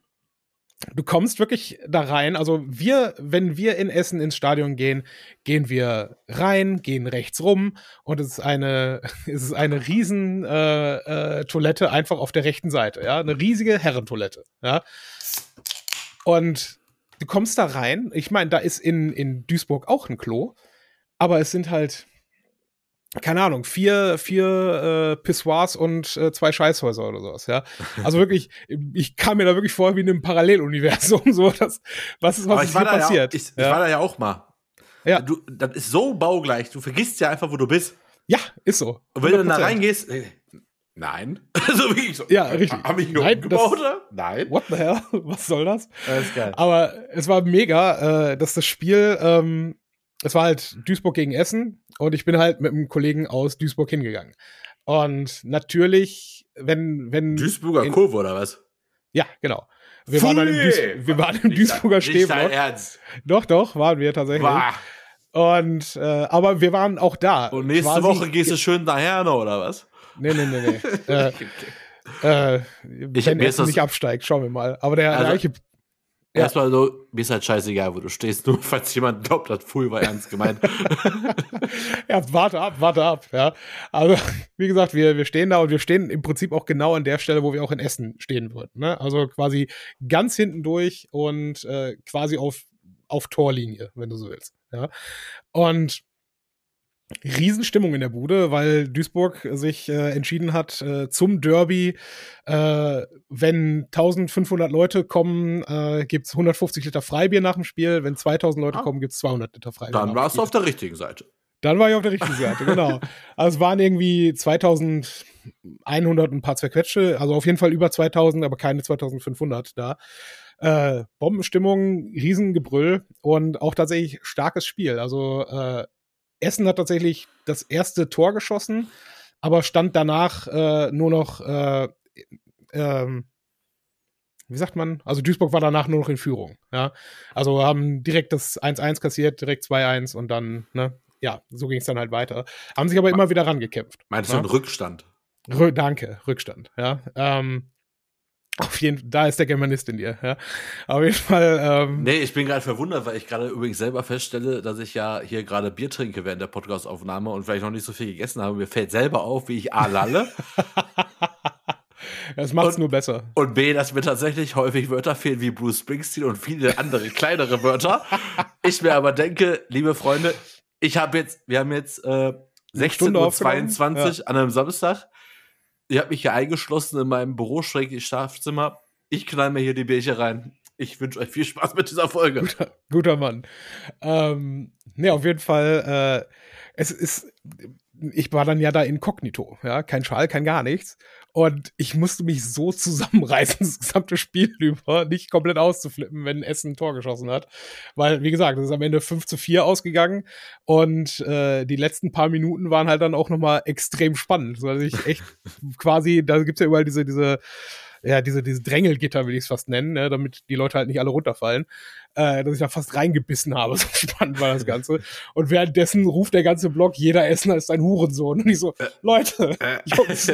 Du kommst wirklich da rein. Also wir, wenn wir in Essen ins Stadion gehen, gehen wir rein, gehen rechts rum und es ist eine, es ist eine riesen äh, äh, Toilette einfach auf der rechten Seite, ja, eine riesige Herrentoilette, ja. Und du kommst da rein. Ich meine, da ist in in Duisburg auch ein Klo, aber es sind halt keine Ahnung, vier, vier äh, Pissoirs und äh, zwei Scheißhäuser oder sowas, ja. Also wirklich, ich kam mir da wirklich vor wie in einem Paralleluniversum, so das, was ist, was Aber ist ich hier ja, passiert? auch, ich, ich ja. war da ja auch mal. Ja. Du, das ist so baugleich. Du vergisst ja einfach, wo du bist. Ja, ist so. Und wenn du dann da 100%. reingehst, äh, nein. so wie ich so. Ja, richtig. Haben wir hier Nein, umgebaut, das- oder? Nein. What the hell? Was soll das? Das ist geil. Aber es war mega, äh, dass das Spiel, ähm, es war halt Duisburg gegen Essen und ich bin halt mit einem Kollegen aus Duisburg hingegangen. Und natürlich, wenn, wenn. Duisburger in- Kurve, oder was? Ja, genau. Wir waren, dann im, Duis wir waren im Duisburger. Ernst. Doch, doch, waren wir tatsächlich. Bah. Und, äh, aber wir waren auch da. Und nächste Quasi- Woche gehst du schön nach Herne, oder was? Nee, nee, nee, nee. äh, äh, Ich- wenn das- nicht absteigt, schauen wir mal. Aber der, Also- der Eiche, Ja. Erstmal so, mir ist halt scheißegal, wo du stehst, nur falls jemand glaubt, das Full war ernst gemeint. ja, warte ab, warte ab, ja. Also, wie gesagt, wir, wir stehen da und wir stehen im Prinzip auch genau an der Stelle, wo wir auch in Essen stehen würden. Ne? Also quasi ganz hinten durch und äh, quasi auf, auf Torlinie, wenn du so willst. Ja. Und Riesenstimmung in der Bude, weil Duisburg sich äh, entschieden hat, äh, zum Derby, äh, wenn 1500 Leute kommen, äh, gibt's 150 Liter Freibier nach dem Spiel. Wenn 2000 Leute Ah. kommen, gibt's 200 Liter Freibier. Dann warst du auf der richtigen Seite. Dann war ich auf der richtigen Seite, genau. Also es waren irgendwie 2100 und ein paar zerquetsche, also auf jeden Fall über 2000, aber keine 2500 da. Äh, Bombenstimmung, Riesengebrüll und auch tatsächlich starkes Spiel. Also äh, Essen hat tatsächlich das erste Tor geschossen, aber stand danach äh, nur noch, äh, ähm, wie sagt man? Also Duisburg war danach nur noch in Führung. Ja, also haben direkt das 1-1 kassiert, direkt 2-1 und dann, ne, ja, so ging es dann halt weiter. Haben sich aber immer wieder rangekämpft. Meinst Ja. du einen Rückstand? Rö danke, Rückstand, ja. Ähm, auf jeden da ist der Germanist in dir, ja. Auf jeden Fall, ähm, Nee, ich bin gerade verwundert, weil ich gerade übrigens selber feststelle, dass ich ja hier gerade Bier trinke während der Podcast-Aufnahme und vielleicht noch nicht so viel gegessen habe. Mir fällt selber auf, wie ich A lalle das macht's und- nur besser. und B, dass mir tatsächlich häufig Wörter fehlen wie Bruce Springsteen und viele andere kleinere Wörter. Ich mir aber denke, liebe Freunde, ich habe jetzt, wir haben jetzt äh, 16.22 Uhr an einem Samstag. Ich habe mich hier eingeschlossen in meinem Büro, schräg Schlafzimmer. Ich knall mir hier die Bierchen rein. Ich wünsche euch viel Spaß mit dieser Folge. Guter, guter Mann. Ähm, ne, auf jeden Fall, äh, es ist, ich war dann ja da inkognito, ja, kein Schal, kein gar nichts. Und ich musste mich so zusammenreißen, das gesamte Spiel über, nicht komplett auszuflippen, wenn Essen ein Tor geschossen hat. Weil, wie gesagt, es ist am Ende 5 zu 4 ausgegangen und äh, die letzten paar Minuten waren halt dann auch nochmal extrem spannend. So, dass ich echt quasi, da gibt's ja überall diese, diese, ja, diese, diese Drängelgitter, will ich es fast nennen, ne, damit die Leute halt nicht alle runterfallen, äh, dass ich da fast reingebissen habe. So spannend war das Ganze. Und währenddessen ruft der ganze Block, jeder Essener ist ein Hurensohn. Und ich so, Leute, Äh, Jungs,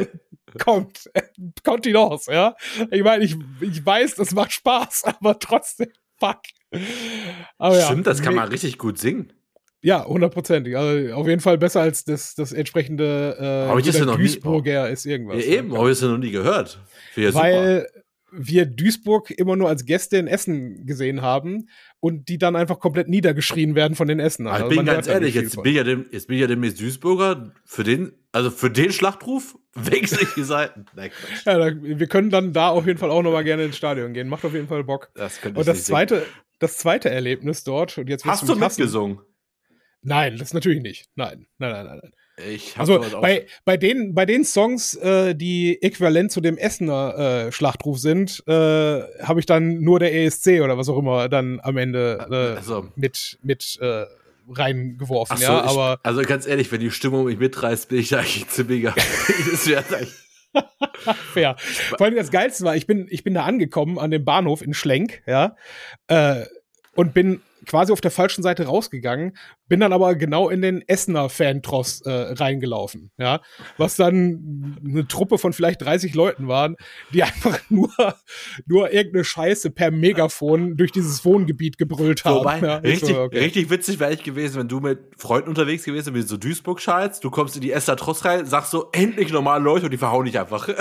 kommt, äh, kommt ihn aus, ja. Ich meine, ich, ich weiß, das macht Spaß, aber trotzdem, fuck. Aber ja, Stimmt, das kann man richtig gut singen. Ja, hundertprozentig. Also auf jeden Fall besser als das, das entsprechende äh, Aber ich das ja noch nie- Duisburger ist irgendwas. Ja, eben, habe ich das ja noch nie gehört. Ja super. weil wir Duisburg immer nur als Gäste in Essen gesehen haben und die dann einfach komplett niedergeschrien werden von den Essenern. Aber ich Also bin ganz ehrlich, jetzt bin, ich ja dem, jetzt bin ich ja demnächst Duisburger. Für den, also für den Schlachtruf wechsle ich die Seiten. Nein, ja, da, wir können dann da auf jeden Fall auch nochmal gerne ins Stadion gehen. Macht auf jeden Fall Bock. Das Und das singen. zweite, das zweite Erlebnis dort, und jetzt Hast du mitgesungen? Nein, das natürlich nicht. Nein, nein, nein, nein. nein. Ich Also bei, bei, den, bei den Songs, äh, die äquivalent zu dem Essener äh, Schlachtruf sind, äh, habe ich dann nur der ESC oder was auch immer dann am Ende äh, also, mit, mit äh, reingeworfen. so, ja, ich, aber also ganz ehrlich, wenn die Stimmung mich mitreißt, bin ich da eigentlich ziemlicher. das wäre eigentlich- fair. Vor allem das Geilste war, ich bin, ich bin da angekommen an dem Bahnhof in Schlenk, ja, äh, und bin quasi auf der falschen Seite rausgegangen, bin dann aber genau in den Essener Fantross äh, reingelaufen, ja, was dann eine Truppe von vielleicht 30 Leuten waren, die einfach nur, nur irgendeine Scheiße per Megafon durch dieses Wohngebiet gebrüllt haben. Wobei, ja, Ich richtig, so, okay. richtig witzig wäre ich gewesen, wenn du mit Freunden unterwegs gewesen bist, so Duisburg-Schals, du kommst in die Esser Tross rein, sagst so, endlich normale Leute und die verhauen dich einfach.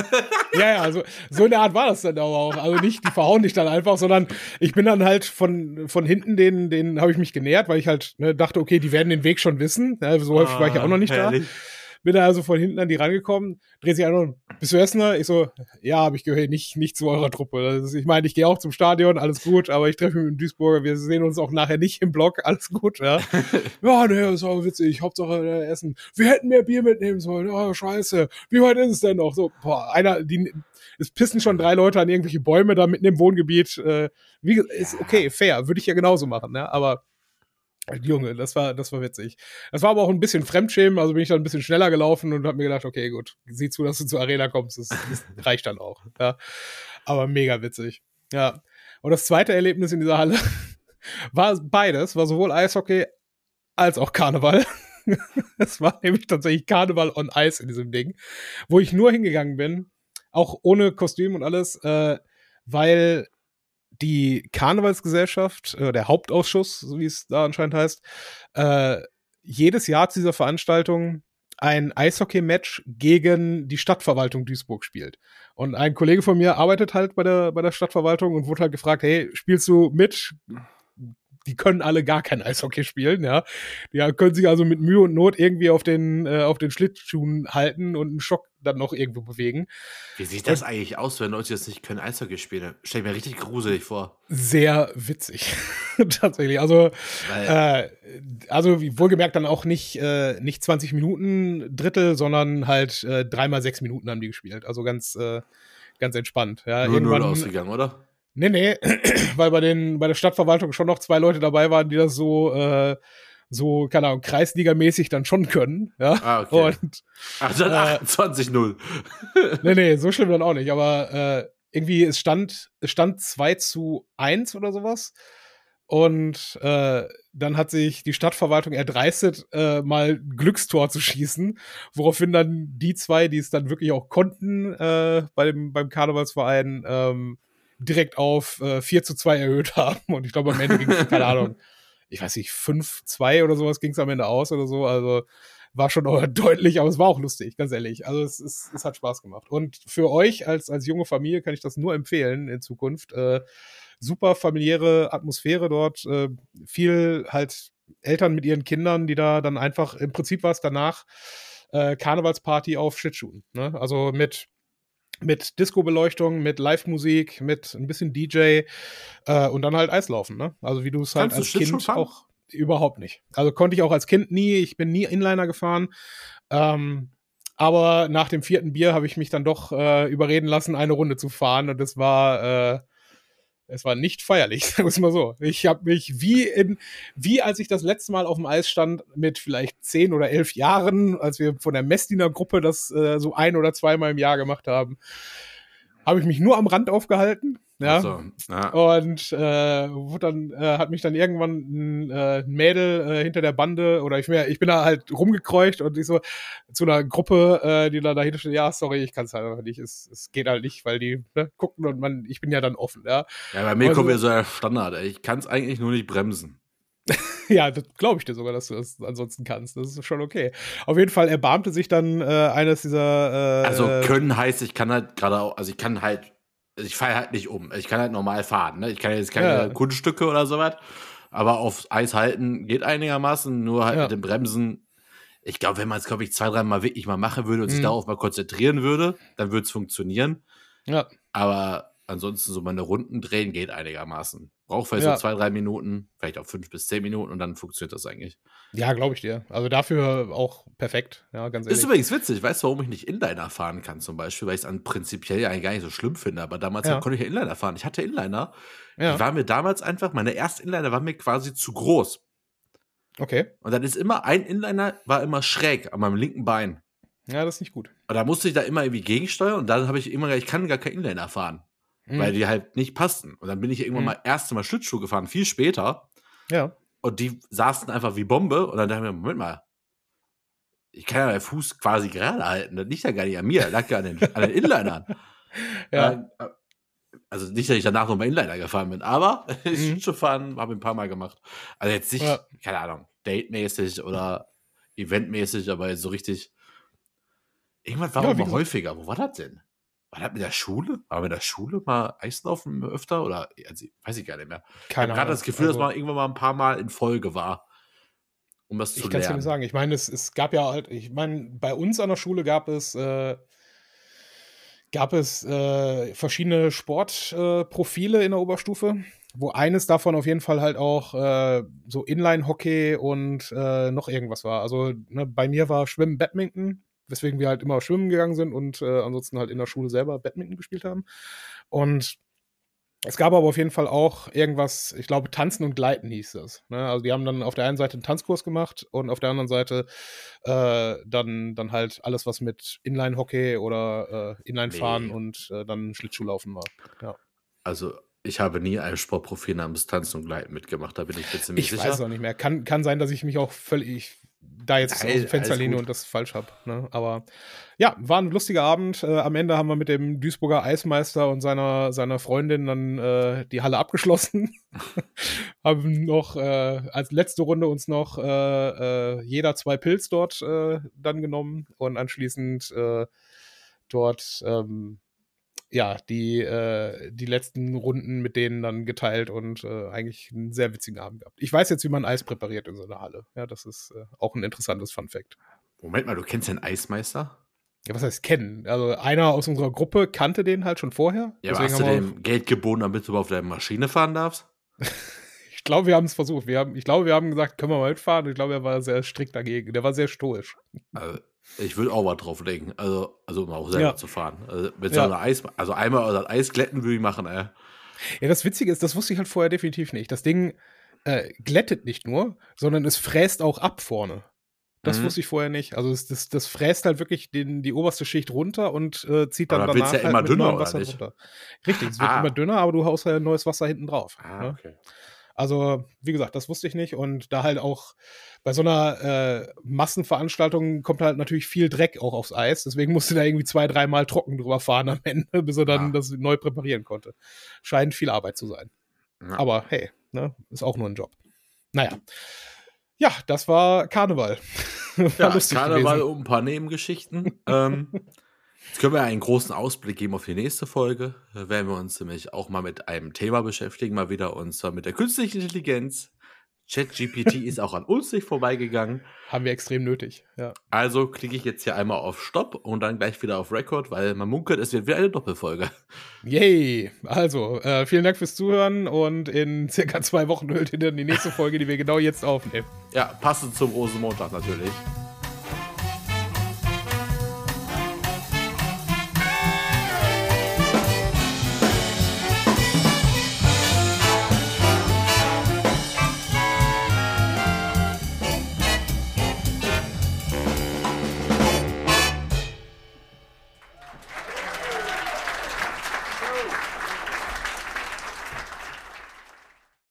Ja, ja, also so in der Art war das dann aber auch. Also nicht, die verhauen dich dann einfach, sondern ich bin dann halt von, von hinten, den, den habe ich mich genähert, weil ich halt ne, dachte, okay, die werden den Weg schon wissen. Ja, so häufig war ich ja auch noch nicht Ah, Herrlich. da. bin da also von hinten an die rangekommen, dreht sich an und, bist du Essener? Ich so, ja, aber ich gehöre nicht, nicht zu eurer Truppe. Ist, ich meine, ich gehe auch zum Stadion, alles gut, aber ich treffe mich mit dem Duisburger, wir sehen uns auch nachher nicht im Block, alles gut, ja. ja, nee, das war witzig, Hauptsache äh, Essen. Wir hätten mehr Bier mitnehmen sollen, oh, scheiße. Wie weit ist es denn noch? So, boah, einer, die, es pissen schon drei Leute an irgendwelche Bäume da mitten im Wohngebiet. Äh, wie, ist okay, fair, würde ich ja genauso machen, ne? Aber Junge, das war, das war witzig. Das war aber auch ein bisschen Fremdschämen, also bin ich dann ein bisschen schneller gelaufen und habe mir gedacht, okay, gut, sieh zu, dass du zur Arena kommst, das, das reicht dann auch. Ja. Aber mega witzig. Ja. Und das zweite Erlebnis in dieser Halle war beides, war sowohl Eishockey als auch Karneval. Es war nämlich tatsächlich Karneval on Ice in diesem Ding, wo ich nur hingegangen bin, auch ohne Kostüm und alles, äh, weil die Karnevalsgesellschaft, äh, der Hauptausschuss, so wie es da anscheinend heißt, äh, jedes Jahr zu dieser Veranstaltung ein Eishockey-Match gegen die Stadtverwaltung Duisburg spielt. Und ein Kollege von mir arbeitet halt bei der, bei der Stadtverwaltung und wurde halt gefragt, hey, spielst du mit? Die können alle gar kein Eishockey spielen, ja. Die können sich also mit Mühe und Not irgendwie auf den, äh, auf den Schlittschuhen halten und einen Schock dann noch irgendwo bewegen. Wie sieht das und, eigentlich aus, wenn Leute jetzt nicht können Eishockey spielen? Stell ich mir richtig gruselig vor. Sehr witzig. Tatsächlich. Also, äh, also wohlgemerkt dann auch nicht, äh, nicht 20 Minuten Drittel, sondern halt äh, dreimal sechs Minuten haben die gespielt. Also ganz, äh, ganz entspannt. Ja, Nur irgendwann ausgegangen, oder? Nee, nee, weil bei den bei der Stadtverwaltung schon noch zwei Leute dabei waren, die das so äh, so keine Ahnung Kreisligamäßig dann schon können, ja. Ah, okay. Und Ach, dann äh, 28-0. nee, nee, so schlimm dann auch nicht, aber äh, irgendwie es stand es stand 2 zu 1 oder sowas. Und äh, dann hat sich die Stadtverwaltung erdreistet, äh, mal Glückstor zu schießen, woraufhin dann die zwei, die es dann wirklich auch konnten äh, bei dem, beim Karnevalsverein, ähm, direkt auf äh, 4 zu 2 erhöht haben. Und ich glaube, am Ende ging es, keine Ahnung, ich weiß nicht, 5-2 oder sowas ging es am Ende aus oder so. Also war schon deutlich, aber es war auch lustig, ganz ehrlich. Also es, es, es hat Spaß gemacht. Und für euch als, als junge Familie kann ich das nur empfehlen in Zukunft. Äh, super familiäre Atmosphäre dort, äh, viel halt Eltern mit ihren Kindern, die da dann einfach, im Prinzip war es danach äh, Karnevalsparty auf Schlittschuhen. Ne? Also mit mit Disco-Beleuchtung, mit Live-Musik, mit ein bisschen DJ äh, und dann halt Eislaufen, ne? Also wie du es halt als Kind auch überhaupt nicht. Also konnte ich auch als Kind nie, ich bin nie Inliner gefahren. Ähm, aber nach dem vierten Bier habe ich mich dann doch äh, überreden lassen, eine Runde zu fahren und das war äh, es war nicht feierlich, sagen wir es mal so. Ich habe mich wie in, wie als ich das letzte Mal auf dem Eis stand, mit vielleicht zehn oder elf Jahren, als wir von der Messdiener Gruppe das äh, so ein oder zweimal im Jahr gemacht haben, habe ich mich nur am Rand aufgehalten. Ja. So, ja. Und äh, dann, äh, hat mich dann irgendwann ein, äh, Mädel äh, hinter der Bande oder ich, ich bin da halt rumgekreucht und ich so zu einer Gruppe, äh, die da dahinter steht, ja, sorry, ich kann es halt einfach nicht. Es, es geht halt nicht, weil die ne, gucken und man, ich bin ja dann offen, ja. Ja, bei mir also, kommt ja so der Standard, ey. Ich kann es eigentlich nur nicht bremsen. ja, das glaube ich dir sogar, dass du das ansonsten kannst. Das ist schon okay. Auf jeden Fall erbarmte sich dann äh, eines dieser. Äh, also können heißt, ich kann halt gerade auch, also ich kann halt, ich fahre halt nicht um. Ich kann halt normal fahren. Ne? Ich kann jetzt keine ja. Kunststücke oder sowas, aber auf Eis halten geht einigermaßen. Nur halt ja. mit dem Bremsen. Ich glaube, wenn man es, glaube ich, zwei, dreimal wirklich mal machen würde und mhm. sich darauf mal konzentrieren würde, dann würde es funktionieren. Ja. Aber ansonsten so meine Runden drehen geht einigermaßen. Braucht vielleicht ja. so zwei, drei Minuten, vielleicht auch fünf bis zehn Minuten und dann funktioniert das eigentlich. Ja, glaube ich dir. Also dafür auch perfekt, ja, ganz ehrlich. Ist übrigens witzig, weißt du, warum ich nicht Inliner fahren kann zum Beispiel, weil ich es an prinzipiell ja eigentlich gar nicht so schlimm finde, aber damals ja. konnte ich ja Inliner fahren. Ich hatte Inliner, ja. die waren mir damals einfach, meine erste Inliner war mir quasi zu groß. Okay. Und dann ist immer, ein Inliner war immer schräg an meinem linken Bein. Ja, das ist nicht gut. Und da musste ich da immer irgendwie gegensteuern und dann habe ich immer, ich kann gar kein Inliner fahren mhm. weil die halt nicht passten. Und dann bin ich irgendwann mhm. mal erste Mal Schlittschuh gefahren, viel später. Ja. Und die saßen einfach wie Bombe. Und dann dachte ich mir, Moment mal, ich kann ja meinen Fuß quasi gerade halten. Das liegt ja gar nicht an mir, das lag ja an den, an den Inlinern. ja. Äh, also nicht, dass ich danach nochmal Inliner gefahren bin, aber mhm. Schlittschuhfahren habe ich ein paar Mal gemacht. Also jetzt nicht, ja. keine Ahnung, date-mäßig oder eventmäßig, aber so richtig. Irgendwann war ja, aber häufiger. Wo war das denn? War das mit der Schule? War mit der Schule mal Eislaufen öfter? Oder also, weiß ich gar nicht mehr. Keine ich habe gerade das Gefühl, also, dass man irgendwann mal ein paar Mal in Folge war. um das zu ich kann es sagen. Ich meine, es, es gab ja halt, ich meine, bei uns an der Schule gab es, äh, gab es äh, verschiedene Sportprofile in der Oberstufe, wo eines davon auf jeden Fall halt auch äh, so Inline-Hockey und äh, noch irgendwas war. Also ne, bei mir war Schwimmen, Badminton, weswegen wir halt immer schwimmen gegangen sind und äh, ansonsten halt in der Schule selber Badminton gespielt haben. Und es gab aber auf jeden Fall auch irgendwas, ich glaube, Tanzen und Gleiten hieß das. Ne? Also die haben dann auf der einen Seite einen Tanzkurs gemacht und auf der anderen Seite äh, dann, dann halt alles, was mit Inline-Hockey oder äh, Inline-Fahren Nee. und äh, dann Schlittschuhlaufen war. Ja. Also, ich habe nie ein Sportprofil namens Tanzen und Gleiten mitgemacht, da bin ich mir ziemlich Ich sicher. weiß es auch nicht mehr. Kann, kann sein, dass ich mich auch völlig da jetzt Nein, aus dem Fenster lehne und das falsch habe. Ne? Aber ja, war ein lustiger Abend. Äh, am Ende haben wir mit dem Duisburger Eismeister und seiner, seiner Freundin dann äh, die Halle abgeschlossen. haben noch äh, als letzte Runde uns noch äh, äh, jeder zwei Pilz dort äh, dann genommen und anschließend dort ähm, ja, die, äh, die letzten Runden mit denen dann geteilt und äh, eigentlich einen sehr witzigen Abend gehabt. Ich weiß jetzt, wie man Eis präpariert in so einer Halle. Ja, das ist äh, auch ein interessantes Fun-Fact. Moment mal, du kennst den Eismeister? Ja, was heißt kennen? Also einer aus unserer Gruppe kannte den halt schon vorher. Ja, aber hast du dem Geld geboten, damit du auf deiner Maschine fahren darfst? ich glaube, wir haben es versucht. Wir haben, ich glaube, wir haben gesagt, können wir mal mitfahren. Ich glaube, er war sehr strikt dagegen. Der war sehr stoisch. Also, ich würde auch mal drauflegen. Also, also um auch selber Ja. zu fahren. Also, mit so einer Eis, also einmal oder Eis glätten würde ich machen, ey. Ja, das Witzige ist, das wusste ich halt vorher definitiv nicht. Das Ding äh, glättet nicht nur, sondern es fräst auch ab vorne. Das Mhm. wusste ich vorher nicht. Also es, das, das fräst halt wirklich den, die oberste Schicht runter und äh, zieht dann Aber danach ja immer halt mit dünner, neuem Wasser runter. Richtig, es wird Ah. immer dünner, aber du haust ja neues Wasser hinten drauf. ne? okay. Also, wie gesagt, das wusste ich nicht. Und da halt auch bei so einer äh, Massenveranstaltung kommt halt natürlich viel Dreck auch aufs Eis. Deswegen musste da irgendwie zwei, dreimal trocken drüber fahren am Ende, bis er dann Ah. das neu präparieren konnte. Scheint viel Arbeit zu sein. Ja. Aber hey, ne, ist auch nur ein Job. Naja. Ja, das war Karneval. War Ja, Karneval gewesen. um ein paar Nebengeschichten. ähm, jetzt können wir einen großen Ausblick geben auf die nächste Folge. Da werden wir uns nämlich auch mal mit einem Thema beschäftigen, mal wieder und zwar mit der künstlichen Intelligenz. ChatGPT ist auch an uns nicht vorbeigegangen. Haben wir extrem nötig. Ja. Also klicke ich jetzt hier einmal auf Stopp und dann gleich wieder auf Record, weil man munkelt, es wird wieder eine Doppelfolge. Yay! Also, äh, vielen Dank fürs Zuhören und in circa zwei Wochen hört ihr dann die nächste Folge, die wir genau jetzt aufnehmen. Ja, passend zum Rosenmontag natürlich.